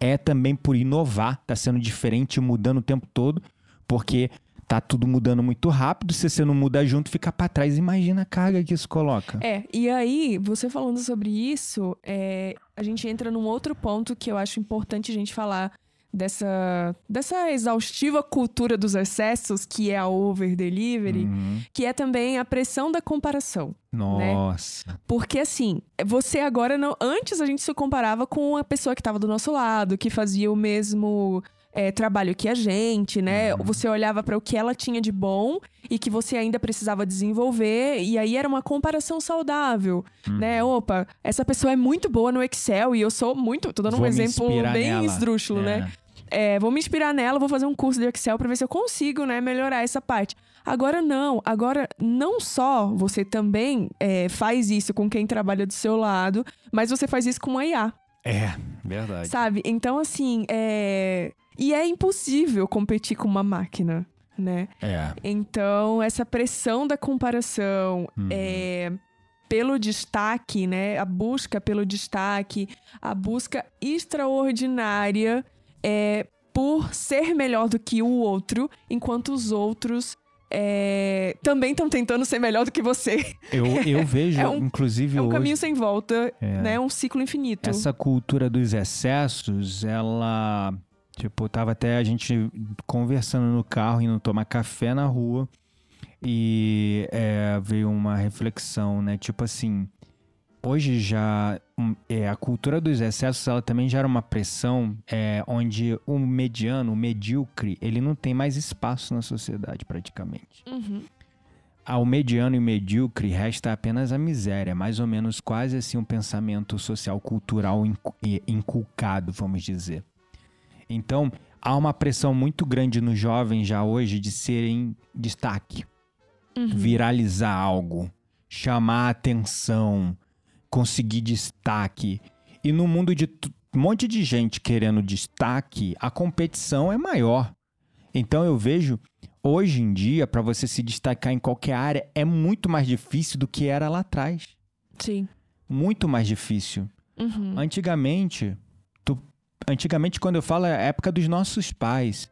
é também por inovar, tá sendo diferente, mudando o tempo todo, porque tá tudo mudando muito rápido. Se você não muda junto, fica para trás. Imagina a carga que isso coloca. É, e aí, você falando sobre isso, é, a gente entra num outro ponto que eu acho importante a gente falar dessa, dessa exaustiva cultura dos excessos, que é a over delivery, Uhum. que é também a pressão da comparação. Nossa. Porque assim, você agora não. Antes a gente se comparava com a pessoa que estava do nosso lado, que fazia o mesmo é, trabalho que a gente, né? Uhum. Você olhava para o que ela tinha de bom e que você ainda precisava desenvolver, e aí era uma comparação saudável, Uhum. né? Opa, essa pessoa é muito boa no Excel e eu sou muito. Tô dando um Vou me exemplo bem nela. esdrúxulo, né? É, vou me inspirar nela, vou fazer um curso de Excel para ver se eu consigo, né, melhorar essa parte. Agora não, agora não só você também é, faz isso com quem trabalha do seu lado, mas você faz isso com a IA, É, verdade. sabe? Então assim, é... e é impossível competir com uma máquina, né? É. Então essa pressão da comparação, Uhum. é, pelo destaque, né? A busca pelo destaque, a busca extraordinária é, por ser melhor do que o outro, enquanto os outros é, também estão tentando ser melhor do que você. Eu, eu vejo, É um- inclusive É um hoje, caminho sem volta, É. né? Um ciclo infinito. essa cultura dos excessos, ela. Tipo, tava até a gente conversando no carro, indo tomar café na rua. E é, veio uma reflexão, né? Tipo assim, hoje já hum, é, a cultura dos excessos, ela também gera uma pressão é, onde o mediano, o medíocre, ele não tem mais espaço na sociedade praticamente. Uhum. Ao mediano e medíocre resta apenas a miséria, mais ou menos quase assim um pensamento social cultural incu- e- inculcado, vamos dizer. Então, há uma pressão muito grande nos jovens já hoje de serem destaque, Uhum. viralizar algo, chamar atenção, conseguir destaque. E no mundo de um monte de gente querendo destaque, a competição é maior. Então eu vejo hoje em dia para você se destacar em qualquer área é muito mais difícil do que era lá atrás. Sim. Muito mais difícil. Uhum. Antigamente, antigamente quando eu falo é a época dos nossos pais.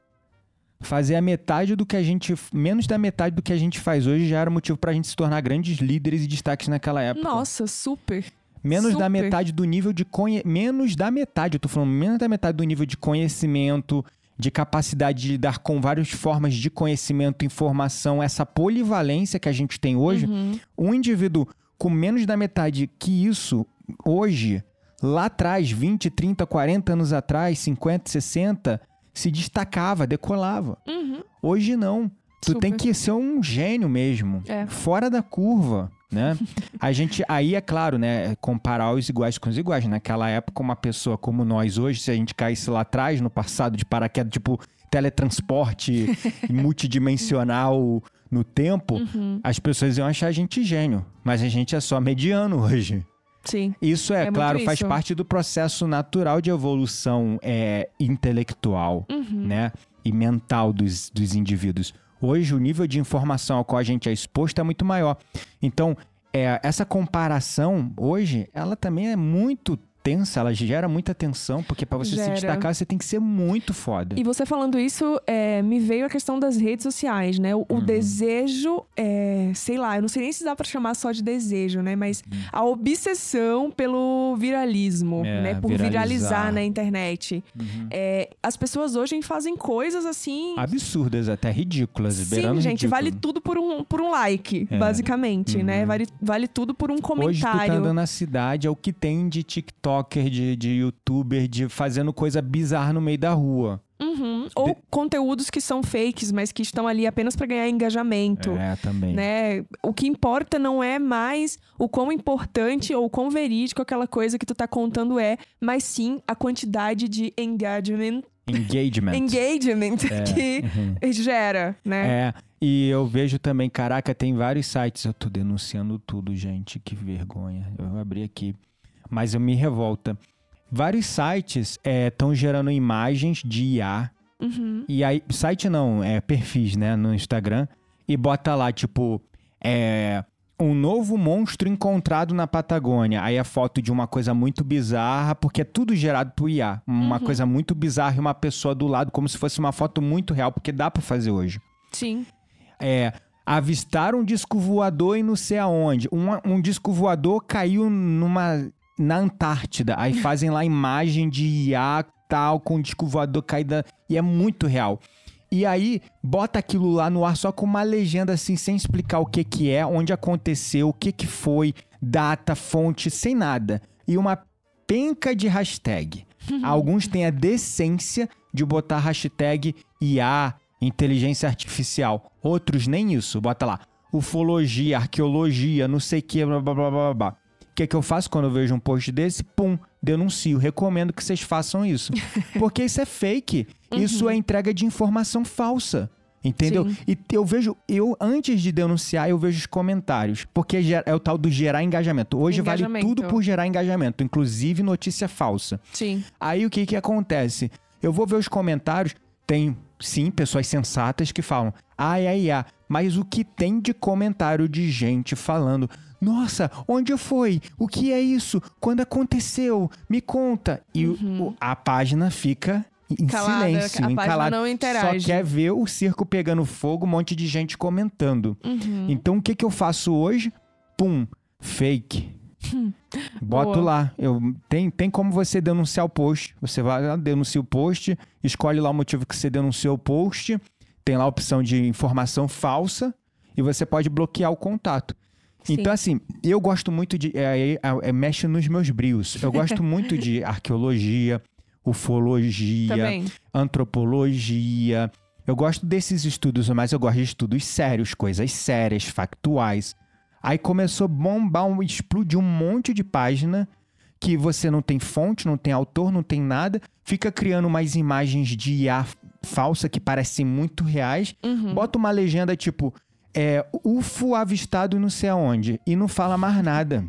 Fazer a metade do que a gente, menos da metade do que a gente faz hoje já era motivo pra gente se tornar grandes líderes e destaques naquela época. Nossa, super. Menos da super. metade do nível de conhe... menos da metade, eu tô falando menos da metade do nível de conhecimento, de capacidade de lidar com várias formas de conhecimento, informação, essa polivalência que a gente tem hoje. Uhum. Um indivíduo com menos da metade que isso hoje, lá atrás, 20, 30, 40 anos atrás, 50, 60, se destacava, decolava. Uhum. Hoje não. Tu Super. tem que ser um gênio mesmo. É. Fora da curva, né? A gente, aí é claro, né? Comparar os iguais com os iguais. Naquela época, uma pessoa como nós hoje, se a gente caísse lá atrás, no passado, de paraquedas, tipo teletransporte multidimensional no tempo, Uhum. as pessoas iam achar a gente gênio. Mas a gente é só mediano hoje. Sim. Isso é, É claro, faz isso. parte do processo natural de evolução é, intelectual Uhum. né, e mental dos, dos indivíduos. Hoje, o nível de informação ao qual a gente é exposto é muito maior. Então, é, essa comparação, hoje, ela também é muito tensa, ela gera muita tensão, porque para você se Gera. destacar, você tem que ser muito foda. E você falando isso, é, me veio a questão das redes sociais, né? O, o Uhum. desejo, é, sei lá, eu não sei nem se dá pra chamar só de desejo, né? Mas a obsessão pelo viralismo, Uhum. É, né? Por viralizar. viralizar na internet. Uhum. É, as pessoas hoje fazem coisas assim. Absurdas, até ridículas, Sim, gente, ridículo. vale tudo por um, por um like, É. basicamente, né? Uhum. Vale, vale tudo por um Hoje tu tá comentário. andando na cidade, é o que tem de TikToker, de, de youtuber, de fazendo coisa bizarra no meio da rua. Uhum. Ou conteúdos que são fakes, mas que estão ali apenas pra ganhar engajamento. É, também. né? O que importa não é mais o quão importante ou o quão verídico aquela coisa que tu tá contando é, mas sim a quantidade de engagement, Engagement. engagement que Uhum. gera, né? É, e eu vejo também, caraca, tem vários sites, eu tô denunciando tudo, gente, que vergonha. Eu abri aqui, mas eu me revolta. Vários sites estão gerando imagens de IA, Uhum. e aí, site não, é perfis, né, no Instagram, e bota lá, tipo, é, um novo monstro encontrado na Patagônia. Aí é foto de uma coisa muito bizarra, porque é tudo gerado por IA. Uma Uhum. coisa muito bizarra e uma pessoa do lado, como se fosse uma foto muito real, porque dá pra fazer hoje. Sim. É, avistaram um disco voador e não sei aonde. Um, um disco voador caiu numa na Antártida. Aí fazem lá imagem de IA tal com um disco voador caída e é muito real. E aí bota aquilo lá no ar só com uma legenda assim sem explicar o que que é, onde aconteceu, o que que foi, data, fonte, sem nada. E uma penca de hashtag. Alguns têm a decência de botar hashtag IA, inteligência artificial. Outros nem isso. Bota lá. Ufologia, arqueologia, não sei o que, blá blá blá blá blá. O que, que eu faço quando eu vejo um post desse? Pum, denuncio. Recomendo que vocês façam isso. Porque isso é fake. Uhum. Isso é entrega de informação falsa. Entendeu? Sim. E eu vejo, eu antes de denunciar, eu vejo os comentários. Porque é o tal do gerar engajamento. Hoje engajamento. vale tudo por gerar engajamento, inclusive notícia falsa. Sim. Aí o que que acontece? Eu vou ver os comentários, tem sim pessoas sensatas que falam: "Ai ai ai", mas o que tem de comentário de gente falando: nossa, onde foi? O que é isso? Quando aconteceu? Me conta. E uhum. o, a página fica em Calada, silêncio, encalado. Não interage. Só quer ver o circo pegando fogo, um monte de gente comentando. Uhum. Então o que, que eu faço hoje? Pum, fake. Boto Boa. lá. Eu, tem, tem como você denunciar o post. Você vai lá, denuncia o post, escolhe lá o motivo que você denunciou o post. Tem lá a opção de informação falsa e você pode bloquear o contato. Sim. Então, assim, eu gosto muito de. É, é, é, mexe nos meus brios. Eu gosto muito de arqueologia, ufologia, Também. antropologia. Eu gosto desses estudos, mas eu gosto de estudos sérios, coisas sérias, factuais. Aí começou a bombar, um, explodir um monte de página que você não tem fonte, não tem autor, não tem nada, fica criando umas imagens de IA falsa que parecem muito reais, uhum. bota uma legenda tipo é, UFO avistado não sei aonde e não fala mais nada.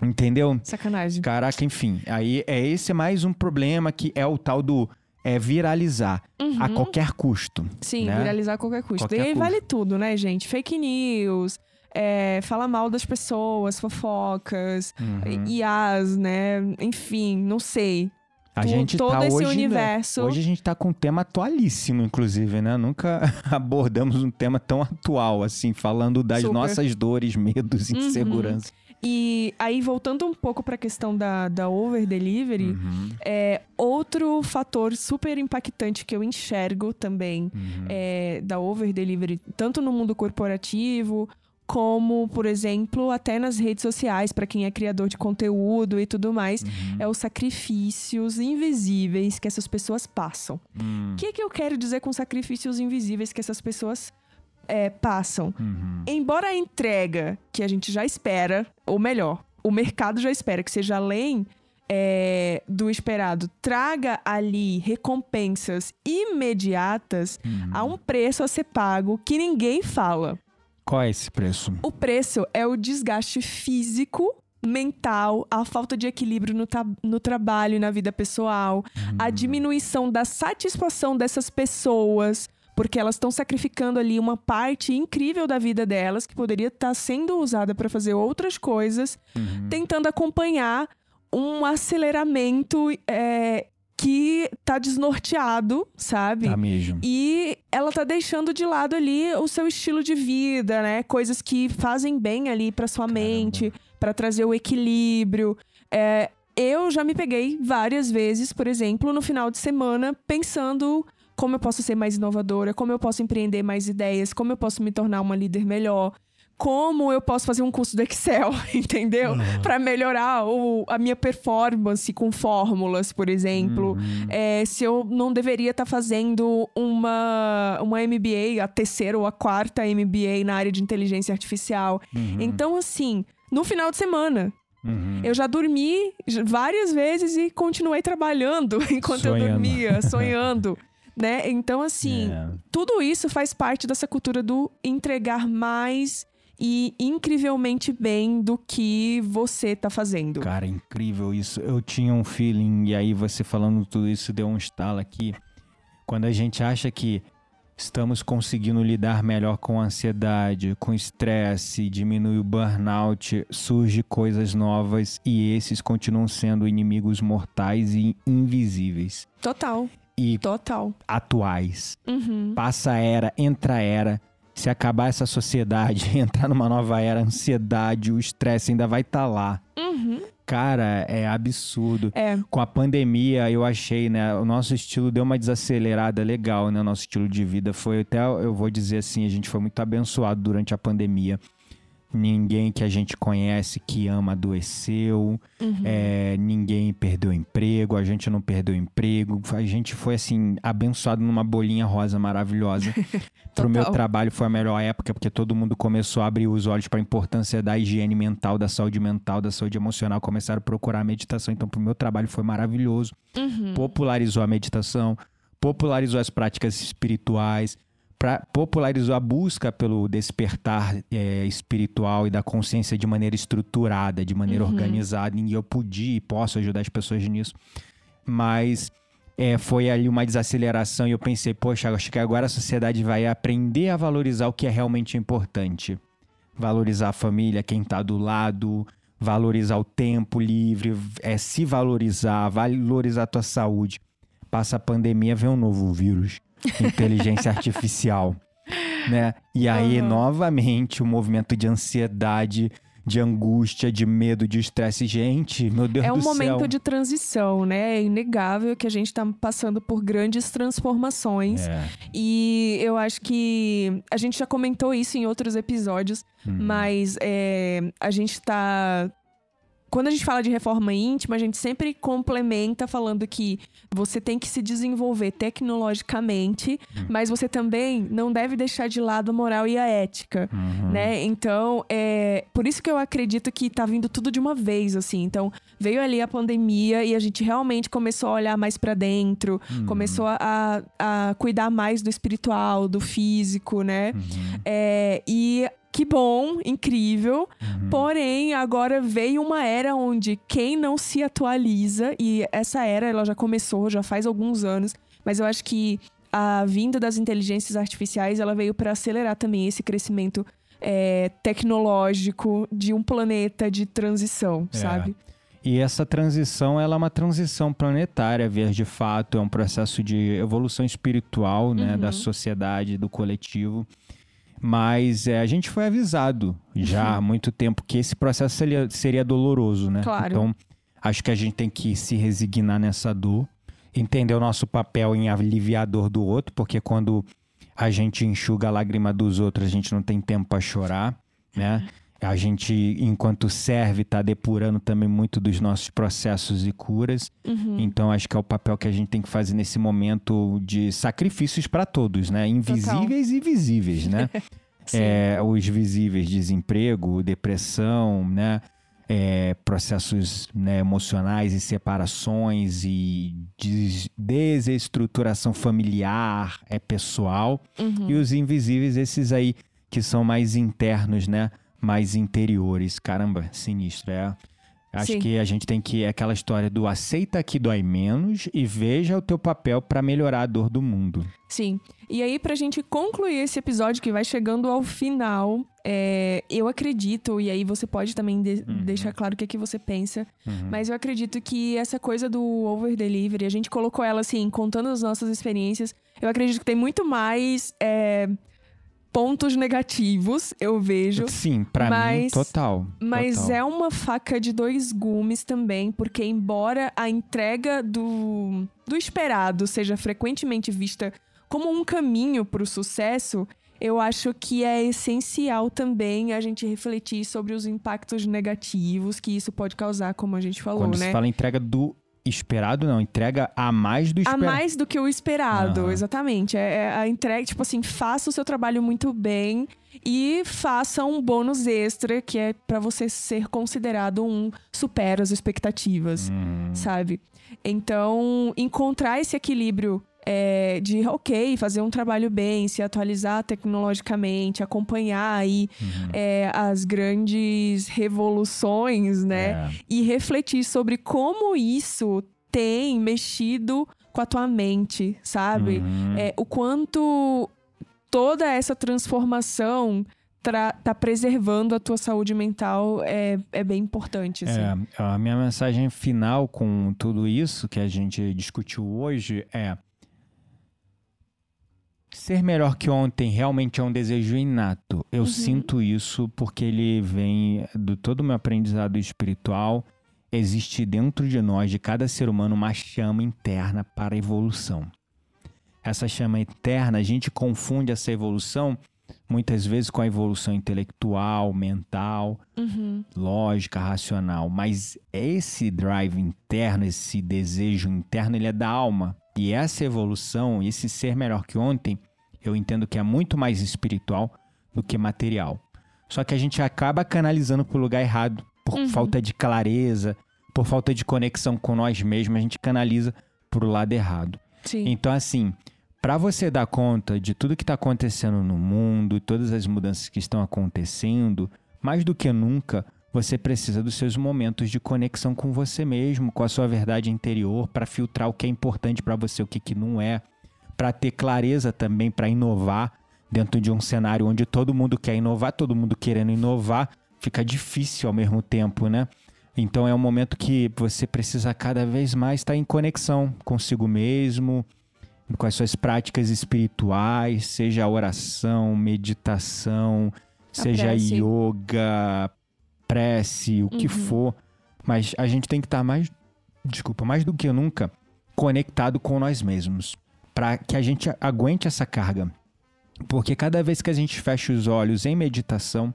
Entendeu? Sacanagem. Caraca, enfim. Aí é esse mais um problema que é o tal do é viralizar uhum. a qualquer custo. Sim, né? viralizar a qualquer custo. Qualquer e aí custo. vale tudo, né, gente? Fake news, é, fala mal das pessoas, fofocas, uhum. IAs, né? Enfim, não sei. A gente todo tá esse hoje, universo. Né? Hoje a gente tá com um tema atualíssimo, inclusive, né? Nunca abordamos um tema tão atual, assim, falando das Super. nossas dores, medos e uhum. inseguranças. E aí, voltando um pouco para a questão da, da over delivery, uhum. é, outro fator super impactante que eu enxergo também uhum. é, da over delivery, tanto no mundo corporativo como, por exemplo, até nas redes sociais, para quem é criador de conteúdo e tudo mais, uhum. é os sacrifícios invisíveis que essas pessoas passam. O uhum. que, que eu quero dizer com sacrifícios invisíveis que essas pessoas é, passam? Uhum. Embora a entrega que a gente já espera, ou melhor, o mercado já espera que seja além é, do esperado, traga ali recompensas imediatas, uhum. há um preço a ser pago que ninguém fala. Qual é esse preço? O preço é o desgaste físico mental, a falta de equilíbrio no, no trabalho e na vida pessoal, hum. a diminuição da satisfação dessas pessoas, porque elas estão sacrificando ali uma parte incrível da vida delas que poderia estar tá sendo usada para fazer outras coisas, uhum. tentando acompanhar um aceleramento é, que tá desnorteado, sabe? Tá mesmo. E ela tá deixando de lado ali o seu estilo de vida, né? Coisas que fazem bem ali para sua Caramba. mente, para trazer o equilíbrio. É, eu já me peguei várias vezes, por exemplo, no final de semana, pensando como eu posso ser mais inovadora, como eu posso empreender mais ideias, como eu posso me tornar uma líder melhor como eu posso fazer um curso do Excel, entendeu? Uhum. Para melhorar o, a minha performance com fórmulas, por exemplo. Uhum. É, se eu não deveria estar tá fazendo uma, uma MBA, a terceira ou a quarta MBA na área de inteligência artificial. Uhum. Então, assim, no final de semana, Uhum. Eu já dormi várias vezes e continuei trabalhando enquanto sonhando. eu dormia, sonhando. né? Então, assim, é. tudo isso faz parte dessa cultura do entregar mais e incrivelmente bem do que você tá fazendo. Cara, incrível isso. Eu tinha um feeling, e aí você falando tudo isso deu um estalo aqui. Quando a gente acha que estamos conseguindo lidar melhor com a ansiedade, com estresse, diminui o burnout, surge coisas novas e esses continuam sendo inimigos mortais e invisíveis. Total. e Total. atuais. Uhum. Passa a era, entra a era. Se acabar essa sociedade, entrar numa nova era, a ansiedade, o estresse ainda vai estar lá. Uhum. Cara, é absurdo. É, Com a pandemia, eu achei, né? O nosso estilo deu uma desacelerada legal, né? O nosso estilo de vida foi até, eu vou dizer assim, a gente foi muito abençoado durante a pandemia. Ninguém que a gente conhece que ama adoeceu, uhum. é, ninguém perdeu emprego, a gente não perdeu emprego. A gente foi, assim, abençoado numa bolinha rosa maravilhosa. Pro meu trabalho foi a melhor época, porque todo mundo começou a abrir os olhos para a importância da higiene mental, da saúde mental, da saúde emocional. Começaram a procurar a meditação. Então, pro meu trabalho foi maravilhoso. Uhum. Popularizou a meditação, popularizou as práticas espirituais, popularizou a busca pelo despertar é, espiritual e da consciência de maneira estruturada, de maneira Uhum. organizada. E eu pude e posso ajudar as pessoas nisso. Mas é, foi ali uma desaceleração e eu pensei, poxa, acho que agora a sociedade vai aprender a valorizar o que é realmente importante. Valorizar a família, quem tá do lado, valorizar o tempo livre, é se valorizar, valorizar a tua saúde. Passa a pandemia, vem um novo vírus, inteligência artificial, né? E aí, Aham. novamente, o movimento de ansiedade, de angústia, de medo, de estresse. Gente, meu Deus É um do momento céu. de transição, né? É inegável que a gente tá passando por grandes transformações. É. E eu acho que a gente já comentou isso em outros episódios, Uhum. mas é, a gente tá. Quando a gente fala de reforma íntima, a gente sempre complementa falando que você tem que se desenvolver tecnologicamente, Hum. mas você também não deve deixar de lado a moral e a ética Uhum. né? Então, é por isso que eu acredito que tá vindo tudo de uma vez, assim. Então, veio ali a pandemia e a gente realmente começou a olhar mais pra dentro, Uhum. começou a, a cuidar mais do espiritual, do físico, né? Uhum. É, e que bom, incrível. Uhum. Porém, agora veio uma era onde quem não se atualiza, e essa era ela já começou, já faz alguns anos, mas eu acho que a vinda das inteligências artificiais ela veio para acelerar também esse crescimento é, tecnológico de um planeta de transição, É. sabe? E essa transição, ela é uma transição planetária, ver de fato, é um processo de evolução espiritual, né, Uhum. da sociedade, do coletivo. Mas é, a gente foi avisado já há muito tempo que esse processo seria, seria doloroso, né? Claro. Então, acho que a gente tem que se resignar nessa dor, entender o nosso papel em aliviador do outro, porque quando a gente enxuga a lágrima dos outros, a gente não tem tempo para chorar, né? A gente, enquanto serve, tá depurando também muito dos nossos processos e curas. Uhum. Então, acho que é o papel que a gente tem que fazer nesse momento de sacrifícios para todos, né? Invisíveis e visíveis, né? É, os visíveis, desemprego, depressão, né? É, processos né, emocionais e separações e des- desestruturação familiar, é pessoal. Uhum. E os invisíveis, esses aí que são mais internos, né? Mais interiores. Caramba, sinistro. É. Acho Sim. que a gente tem que. É aquela história do aceita que dói menos e veja o teu papel para melhorar a dor do mundo. Sim. E aí, pra gente concluir esse episódio que vai chegando ao final, é, eu acredito, e aí você pode também de- Uhum. deixar claro o que, é que você pensa, mas eu acredito que essa coisa do over delivery, a gente colocou ela assim, contando as nossas experiências, eu acredito que tem muito mais é, pontos negativos, eu vejo. Sim, pra mim, Mas- total. Mas total. é uma faca de dois gumes também, porque embora a entrega do, do esperado seja frequentemente vista como um caminho para o sucesso, eu acho que é essencial também a gente refletir sobre os impactos negativos que isso pode causar, como a gente falou, Quando né? se fala entrega do esperado, não. Entrega a mais do A esperado. mais do que o esperado, Aham. exatamente. É, é a entrega, tipo assim, faça o seu trabalho muito bem e faça um bônus extra, que é pra você ser considerado um supera as expectativas, Uhum. sabe? Então, encontrar esse equilíbrio é, de, ok, fazer um trabalho bem, se atualizar tecnologicamente, acompanhar aí Uhum. é, as grandes revoluções, né? É. e refletir sobre como isso tem mexido com a tua mente, sabe? Uhum. É, o quanto toda essa transformação tra- tá preservando a tua saúde mental é, é bem importante, assim. É, a minha mensagem final com tudo isso que a gente discutiu hoje é: Ser melhor que ontem realmente é um desejo inato. Eu Uhum. sinto isso porque ele vem do todo o meu aprendizado espiritual. Existe dentro de nós, de cada ser humano, uma chama interna para a evolução. Essa chama eterna, a gente confunde essa evolução muitas vezes com a evolução intelectual, mental, Uhum. lógica, racional, mas esse drive interno, esse desejo interno, ele é da alma. E essa evolução, esse ser melhor que ontem, eu entendo que é muito mais espiritual do que material. Só que a gente acaba canalizando para o lugar errado, por Uhum. falta de clareza, por falta de conexão com nós mesmos, a gente canaliza para o lado errado. Sim. Então, assim, para você dar conta de tudo que está acontecendo no mundo, todas as mudanças que estão acontecendo, mais do que nunca, você precisa dos seus momentos de conexão com você mesmo, com a sua verdade interior, para filtrar o que é importante para você, o que, que não é, para ter clareza também, para inovar dentro de um cenário onde todo mundo quer inovar, todo mundo querendo inovar, fica difícil ao mesmo tempo, né? Então é um momento que você precisa cada vez mais estar em conexão consigo mesmo, com as suas práticas espirituais, seja a oração, meditação, seja prece. yoga, prece, o que Uhum. for. Mas a gente tem que estar mais, desculpa, mais do que nunca conectado com nós mesmos, para que a gente aguente essa carga. Porque cada vez que a gente fecha os olhos em meditação,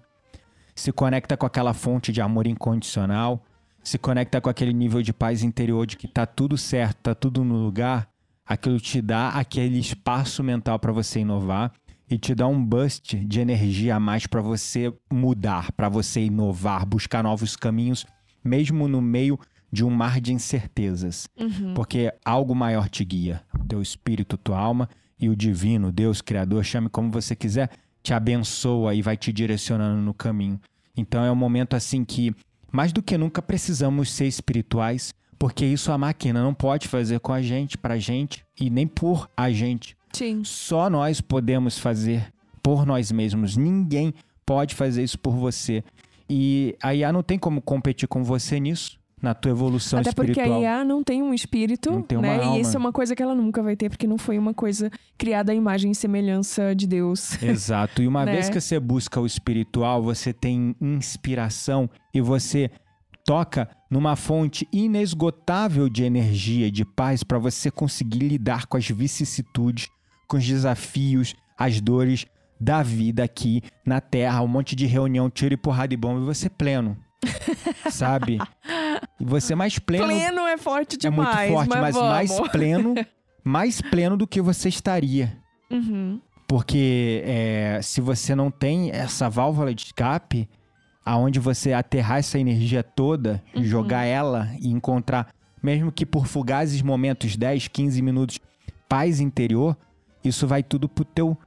se conecta com aquela fonte de amor incondicional, se conecta com aquele nível de paz interior de que tá tudo certo, tá tudo no lugar, aquilo te dá aquele espaço mental para você inovar e te dá um boost de energia a mais para você mudar, para você inovar, buscar novos caminhos, mesmo no meio de um mar de incertezas. Uhum. Porque algo maior te guia, o teu espírito, tua alma e o divino, Deus criador, chame como você quiser, te abençoa e vai te direcionando no caminho. Então é um momento assim que mais do que nunca precisamos ser espirituais, porque isso a máquina não pode fazer com a gente, pra gente e nem por a gente. Sim. Só nós podemos fazer por nós mesmos. Ninguém pode fazer isso por você. E a IA não tem como competir com você nisso, na tua evolução Até porque espiritual. a IA não tem um espírito, Não tem uma né? alma. E isso é uma coisa que ela nunca vai ter, porque não foi uma coisa criada à imagem e semelhança de Deus. Exato. E uma Né? vez que você busca o espiritual, você tem inspiração e você toca numa fonte inesgotável de energia e de paz para você conseguir lidar com as vicissitudes, com os desafios, as dores da vida aqui na Terra, um monte de reunião, tiro e porrada e bomba, e você pleno. sabe? E você mais pleno, Pleno é forte é muito demais, forte, mas, mas mais pleno, mais pleno do que você estaria. Uhum. Porque é, se você não tem essa válvula de escape, aonde você aterrar essa energia toda, Uhum. jogar ela e encontrar, mesmo que por fugazes momentos, 10, 15 minutos, paz interior, isso vai tudo pro teu,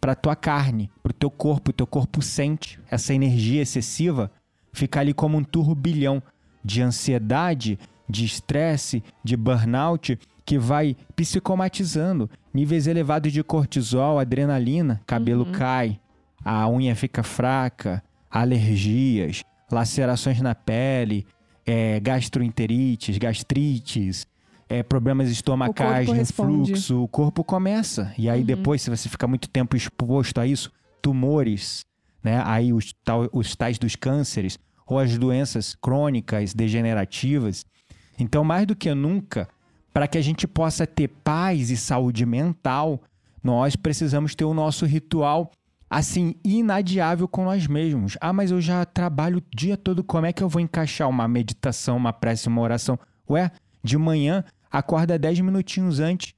pra tua carne, pro teu corpo, o teu corpo sente essa energia excessiva, fica ali como um turbilhão de ansiedade, de estresse, de burnout, que vai psicomatizando. Níveis elevados de cortisol, adrenalina, cabelo cai, a unha fica fraca, alergias, lacerações na pele, é, gastroenterites, gastrites, é, problemas estomacais, refluxo, o corpo começa. E aí depois, se você ficar muito tempo exposto a isso, tumores, né? Aí os, tal, os tais dos cânceres ou as doenças crônicas, degenerativas. Então, mais do que nunca, para que a gente possa ter paz e saúde mental, nós precisamos ter o nosso ritual assim inadiável com nós mesmos. Ah, mas eu já trabalho o dia todo, como é que eu vou encaixar uma meditação, uma prece, uma oração? Ué, de manhã acorda 10 minutinhos antes.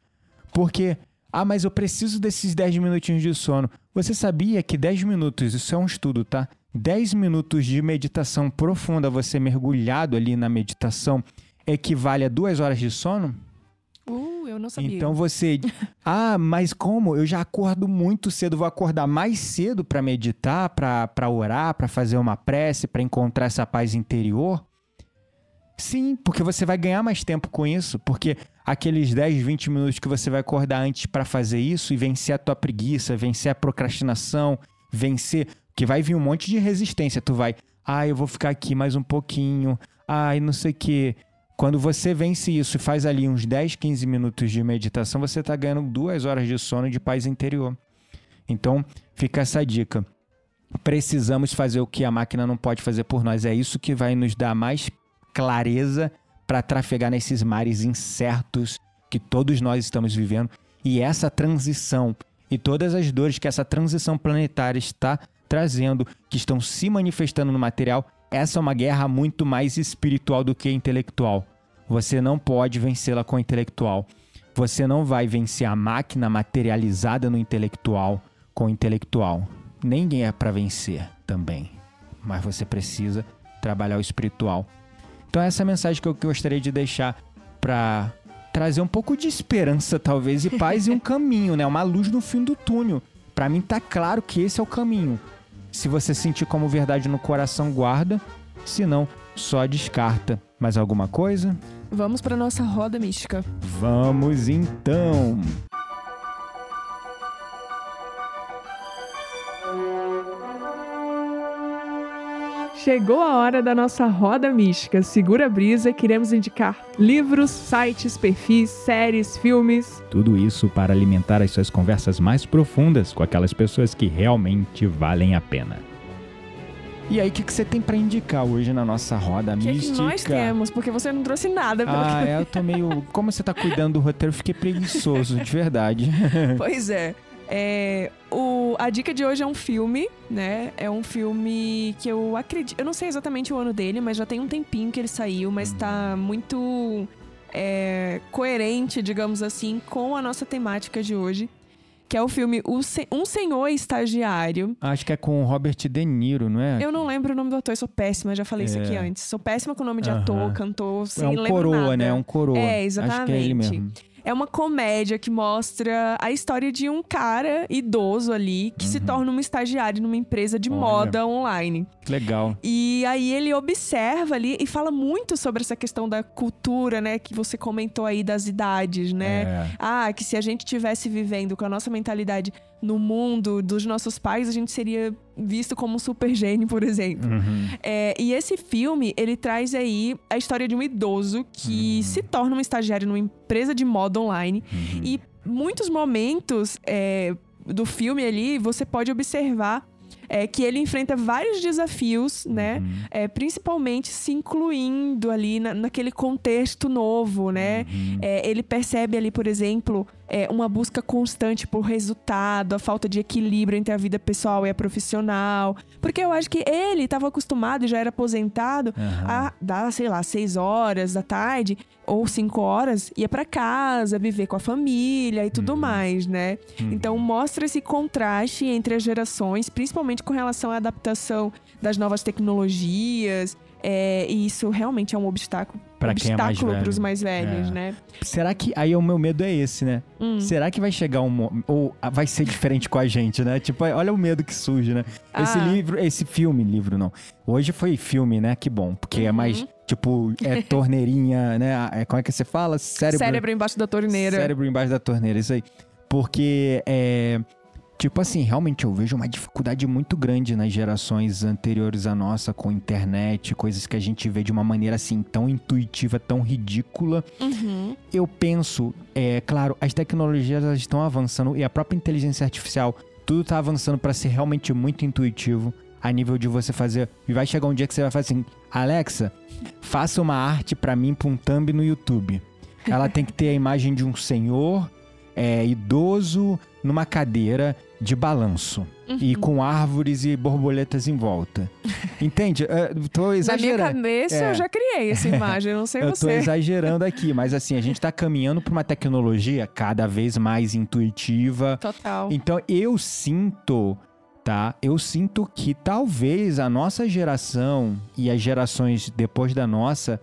Porque ah, mas eu preciso desses 10 minutinhos de sono. Você sabia que 10 minutos, isso é um estudo, tá? 10 minutos de meditação profunda, você mergulhado ali na meditação, equivale a duas horas de sono? Uh, eu não sabia. Então você. Ah, mas como? Eu já acordo muito cedo, vou acordar mais cedo para meditar, para orar, para fazer uma prece, para encontrar essa paz interior? Sim, porque você vai ganhar mais tempo com isso, porque aqueles 10, 20 minutos que você vai acordar antes para fazer isso e vencer a tua preguiça, vencer a procrastinação, vencer que vai vir um monte de resistência, tu vai, ah, eu vou ficar aqui mais um pouquinho, ai, não sei o quê. Quando você vence isso e faz ali uns 10, 15 minutos de meditação, você tá ganhando duas horas de sono de paz interior. Então, fica essa dica. Precisamos fazer o que a máquina não pode fazer por nós. É isso que vai nos dar mais clareza para trafegar nesses mares incertos que todos nós estamos vivendo. E essa transição e todas as dores que essa transição planetária está trazendo, que estão se manifestando no material, essa é uma guerra muito mais espiritual do que intelectual. Você não pode vencê-la com o intelectual. Você não vai vencer a máquina materializada no intelectual com o intelectual. Ninguém é para vencer também, mas você precisa trabalhar o espiritual. Então essa é a mensagem que eu gostaria de deixar para trazer um pouco de esperança talvez e paz e um caminho, né? Uma luz no fim do túnel. Para mim tá claro que esse é o caminho. Se você sentir como verdade no coração, guarda. Se não, só descarta. Mais alguma coisa? Vamos para nossa roda mística. Vamos então. Chegou a hora da nossa roda mística. Segura a brisa, queremos indicar livros, sites, perfis, séries, filmes. Tudo isso para alimentar as suas conversas mais profundas com aquelas pessoas que realmente valem a pena. E aí, o que, que você tem para indicar hoje na nossa roda que mística? O que nós temos? Porque você não trouxe nada. Pelo ah, que... é, eu tô meio... Como você tá cuidando do roteiro, eu fiquei preguiçoso, de verdade. pois é. É, o, a dica de hoje é um filme, né? É um filme que eu acredito. Eu não sei exatamente o ano dele, mas já tem um tempinho que ele saiu, mas tá muito é, coerente, digamos assim, com a nossa temática de hoje. Que é o filme Um Senhor Estagiário. Acho que é com o Robert De Niro, não é? Eu não lembro o nome do ator, sou péssima, já falei é. isso aqui antes. Sou péssima com o nome de uh -huh. ator, cantor, sem é um coroa, nada. né? É um coroa. É, exatamente. Acho que é ele mesmo. É uma comédia que mostra a história de um cara idoso ali que uhum. se torna um estagiário numa empresa de Olha. moda online. Legal. E aí ele observa ali e fala muito sobre essa questão da cultura, né? Que você comentou aí das idades, né? É. Ah, que se a gente tivesse vivendo com a nossa mentalidade no mundo dos nossos pais, a gente seria visto como um super gênio, por exemplo. Uhum. É, e esse filme, ele traz aí a história de um idoso que uhum. se torna um estagiário numa empresa de moda online. Uhum. E muitos momentos é, do filme ali, você pode observar é que ele enfrenta vários desafios, né? Uhum. É, principalmente se incluindo ali na, naquele contexto novo, né? Uhum. É, ele percebe ali, por exemplo, é, uma busca constante por resultado, a falta de equilíbrio entre a vida pessoal e a profissional. Porque eu acho que ele estava acostumado e já era aposentado uhum. a dar, sei lá, seis horas da tarde ou cinco horas, ia para casa, viver com a família e tudo uhum. mais, né? Uhum. Então mostra esse contraste entre as gerações, principalmente com relação à adaptação das novas tecnologias. É, e isso realmente é um obstáculo pra obstáculo é para os mais velhos, é. né? Será que aí o meu medo é esse, né? Hum. Será que vai chegar um ou vai ser diferente com a gente, né? Tipo, olha o medo que surge, né? Ah. Esse livro, esse filme, livro não. Hoje foi filme, né? Que bom, porque uhum. é mais tipo é torneirinha, né? É, como é que você fala? Cérebro. Cérebro embaixo da torneira. Cérebro embaixo da torneira, isso aí. Porque é Tipo assim, realmente eu vejo uma dificuldade muito grande nas gerações anteriores à nossa com internet, coisas que a gente vê de uma maneira assim tão intuitiva, tão ridícula. Uhum. Eu penso, é claro, as tecnologias estão avançando e a própria inteligência artificial, tudo está avançando para ser realmente muito intuitivo a nível de você fazer. E vai chegar um dia que você vai fazer assim, Alexa, faça uma arte para mim para um thumb no YouTube. Ela tem que ter a imagem de um senhor é, idoso numa cadeira de balanço. Uhum. E com árvores e borboletas em volta. Entende? Tô exagerando. Na minha cabeça é. eu já criei essa imagem, eu não sei eu você. Eu tô exagerando aqui, mas assim, a gente tá caminhando para uma tecnologia cada vez mais intuitiva. Total. Então eu sinto, tá? Eu sinto que talvez a nossa geração e as gerações depois da nossa,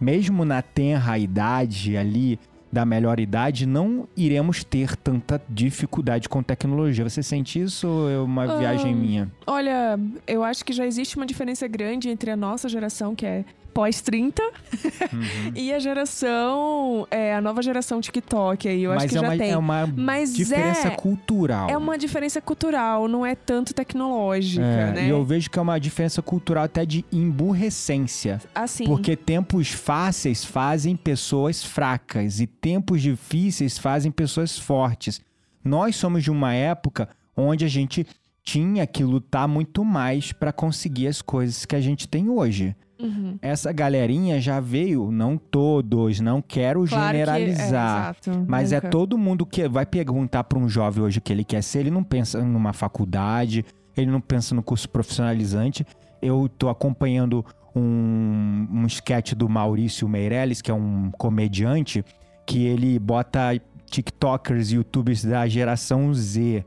mesmo na tenra idade ali, da melhor idade, não iremos ter tanta dificuldade com tecnologia. Você sente isso ou é uma viagem minha? Olha, eu acho que já existe uma diferença grande entre a nossa geração, que é pós-30 uhum. e a geração, é, a nova geração TikTok aí, eu Mas acho que é já uma, tem. É uma Mas diferença é, cultural. É uma diferença cultural, não é tanto tecnológica, é, né? E eu vejo que é uma diferença cultural até de emburrecência. Assim. Porque tempos fáceis fazem pessoas fracas e tempos difíceis fazem pessoas fortes. Nós somos de uma época onde a gente tinha que lutar muito mais para conseguir as coisas que a gente tem hoje. Uhum. Essa galerinha já veio, não todos, não quero Claro que- generalizar. é, exato, Mas é nunca. todo mundo que vai perguntar para um jovem hoje o que ele quer ser, ele não pensa numa faculdade, ele não pensa no curso profissionalizante. Eu tô acompanhando um, um sketch do Maurício Meirelles, que é um comediante, que ele bota TikTokers e YouTubers da geração Z.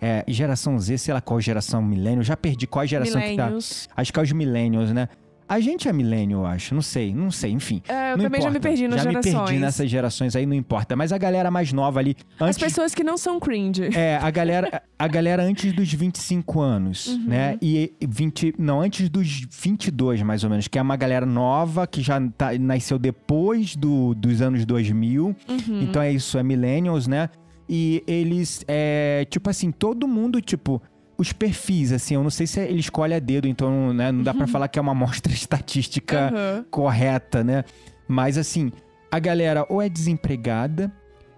É, geração Z, sei lá qual geração, milênio, já perdi qual geração que tá. Acho que é os millennials, né? A gente é milênio, eu acho. Não sei, não sei, enfim. É, eu também já me importa. perdi nas já gerações. me perdi nessas gerações aí, não importa. Mas a galera mais nova ali, As antes pessoas que não são cringe. é, a galera, a galera antes dos 25 anos, Uhum. né? E 20, não, antes dos 22, mais ou menos, que é uma galera nova que já tá- nasceu depois do, dos anos 2000. Uhum. Então é isso, é millennials, né? E eles, é, tipo assim, todo mundo, tipo, os perfis, assim, eu não sei se ele escolhe a dedo, então né, não dá pra falar que é uma amostra estatística Aham. correta, né? Mas assim, a galera ou é desempregada,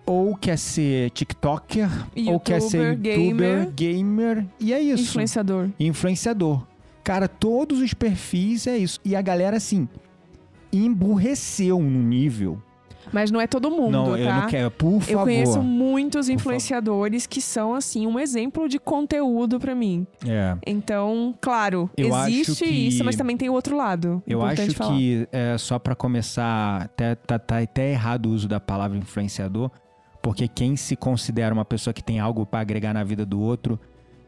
ou quer ser TikToker, ou quer ser Youtuber, youtuber, gamer, e é isso. Influenciador. Influenciador. Cara, todos os perfis é isso. E a galera, assim, emburreceu no nível. Mas não é todo mundo, não, tá? eu não quero, por favor. Eu conheço muitos influenciadores que são, assim, um exemplo de conteúdo pra mim. É. Então, claro, Eu existe que- isso, mas também tem o outro lado. Eu acho falar. que, é, só pra começar, até, tá, tá até errado o uso da palavra influenciador, porque quem se considera uma pessoa que tem algo pra agregar na vida do outro,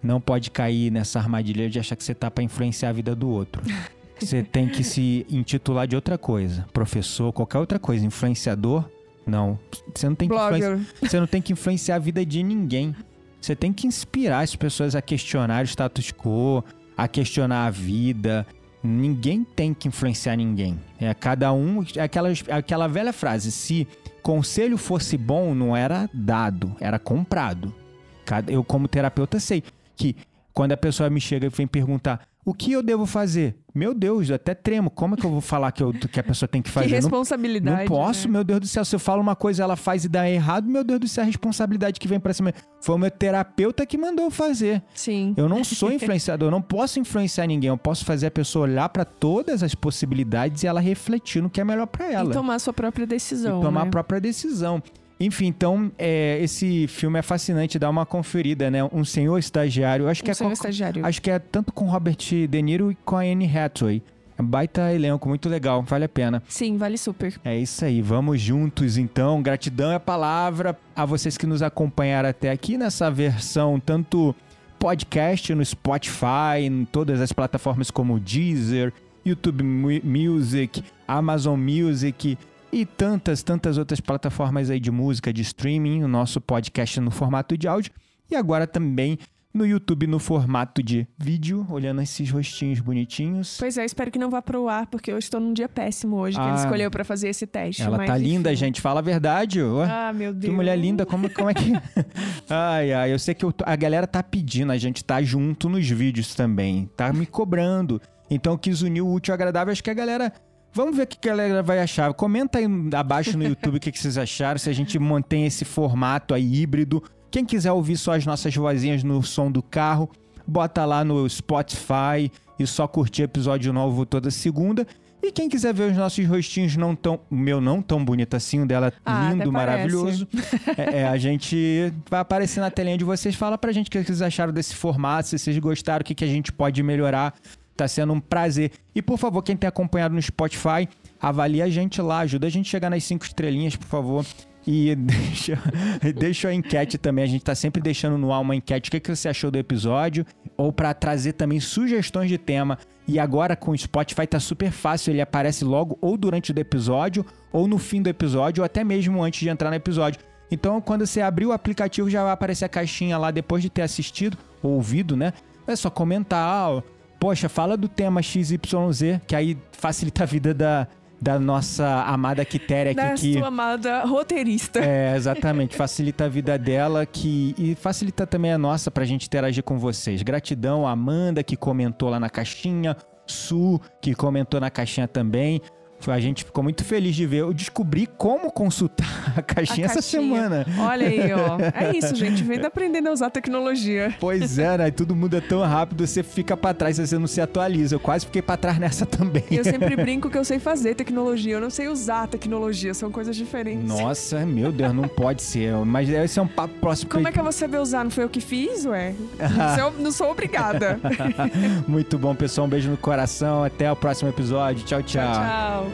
não pode cair nessa armadilha de achar que você tá pra influenciar a vida do outro. Você tem que se intitular de outra coisa. Professor, qualquer outra coisa. Influenciador, não. Você não tem que influenciar. Blogger. Você não tem que influenciar a vida de ninguém. Você tem que inspirar as pessoas a questionar o status quo, a questionar a vida. Ninguém tem que influenciar ninguém. É cada um. É aquela, aquela velha frase: se conselho fosse bom, não era dado, era comprado. Eu, como terapeuta, sei que quando a pessoa me chega e vem perguntar o que eu devo fazer, meu Deus, eu até tremo. Como é que eu vou falar que, eu- que a pessoa tem que Que fazer? Não responsabilidade. não posso, né? meu Deus do céu. Se eu falo uma coisa ela faz e dá errado, meu Deus do céu, a responsabilidade que vem pra cima. Foi o meu terapeuta que mandou eu fazer. Sim. Eu não sou influenciador, eu não posso influenciar ninguém. Eu posso fazer a pessoa olhar pra todas as possibilidades e ela refletir no que é melhor pra ela. E tomar sua própria decisão. E tomar né? a própria decisão. Enfim, então, é, esse filme é fascinante, dá uma conferida, né? Um senhor estagiário, acho que Um é senhor com- estagiário. Acho que é tanto com Robert De Niro e com a Anne Hathaway. É baita elenco, muito legal, vale a pena. Sim, vale super. É isso aí, vamos juntos então. Gratidão é a palavra a vocês que nos acompanharam até aqui nessa versão, tanto podcast no Spotify, em todas as plataformas como Deezer, YouTube Mu- Music, Amazon Music e tantas, tantas outras plataformas aí de música, de streaming, o nosso podcast no formato de áudio e agora também no YouTube no formato de vídeo, olhando esses rostinhos bonitinhos. Pois é, espero que não vá pro ar, porque eu estou num dia péssimo hoje que Ah. ele escolheu pra fazer esse teste. Ela mas tá linda, enfim. gente, fala a verdade. Ah, meu Deus. Que mulher linda, como, como é que. ai, ai, eu sei que eu tô- a galera tá pedindo, a gente tá junto nos vídeos também, tá me cobrando. Então eu quis unir o útil ao agradável, acho que a galera. Vamos ver o que a galera vai achar. Comenta aí abaixo no YouTube o que, que vocês acharam, se a gente mantém esse formato aí híbrido. Quem quiser ouvir só as nossas vozinhas no som do carro, bota lá no Spotify e só curtir episódio novo toda segunda. E quem quiser ver os nossos rostinhos não tão. O meu não tão bonito assim, o dela Ah, lindo, maravilhoso. É, é, a gente vai aparecer na telinha de vocês. Fala pra gente o que vocês acharam desse formato, se vocês gostaram, o que, que a gente pode melhorar. Tá sendo um prazer. E por favor, quem tem acompanhado no Spotify, avalie a gente lá, ajuda a gente a chegar nas cinco estrelinhas, por favor. E deixa, deixa a enquete também. A gente tá sempre deixando no ar uma enquete. O que, que você achou do episódio? Ou pra trazer também sugestões de tema. E agora com o Spotify tá super fácil. Ele aparece logo ou durante o episódio, ou no fim do episódio, ou até mesmo antes de entrar no episódio. Então, quando você abrir o aplicativo, já vai aparecer a caixinha lá depois de ter assistido ou ouvido, né? É só comentar, ah, poxa, fala do tema XYZ, que aí facilita a vida da, da nossa amada Quitéria aqui. Da que... sua amada roteirista. É, exatamente. Facilita a vida dela que e facilita também a nossa pra gente interagir com vocês. Gratidão, a Amanda que comentou lá na caixinha, Su que comentou na caixinha também. A gente ficou muito feliz de ver. Eu descobri como consultar a caixinha, a essa semana. Olha aí, ó. É isso, gente. Vem aprendendo a usar tecnologia. Pois é, né? Tudo muda tão rápido, você fica para trás, você não se atualiza. Eu quase fiquei para trás nessa também. Eu sempre brinco que eu sei fazer tecnologia, eu não sei usar tecnologia, são coisas diferentes. Nossa, meu Deus, não pode ser. Mas esse é um papo próximo. Como é que eu vou saber usar? Não foi eu que fiz, ué? não sou obrigada. Muito bom, pessoal. Um beijo no coração. Até o próximo episódio. tchau. tchau. tchau, tchau.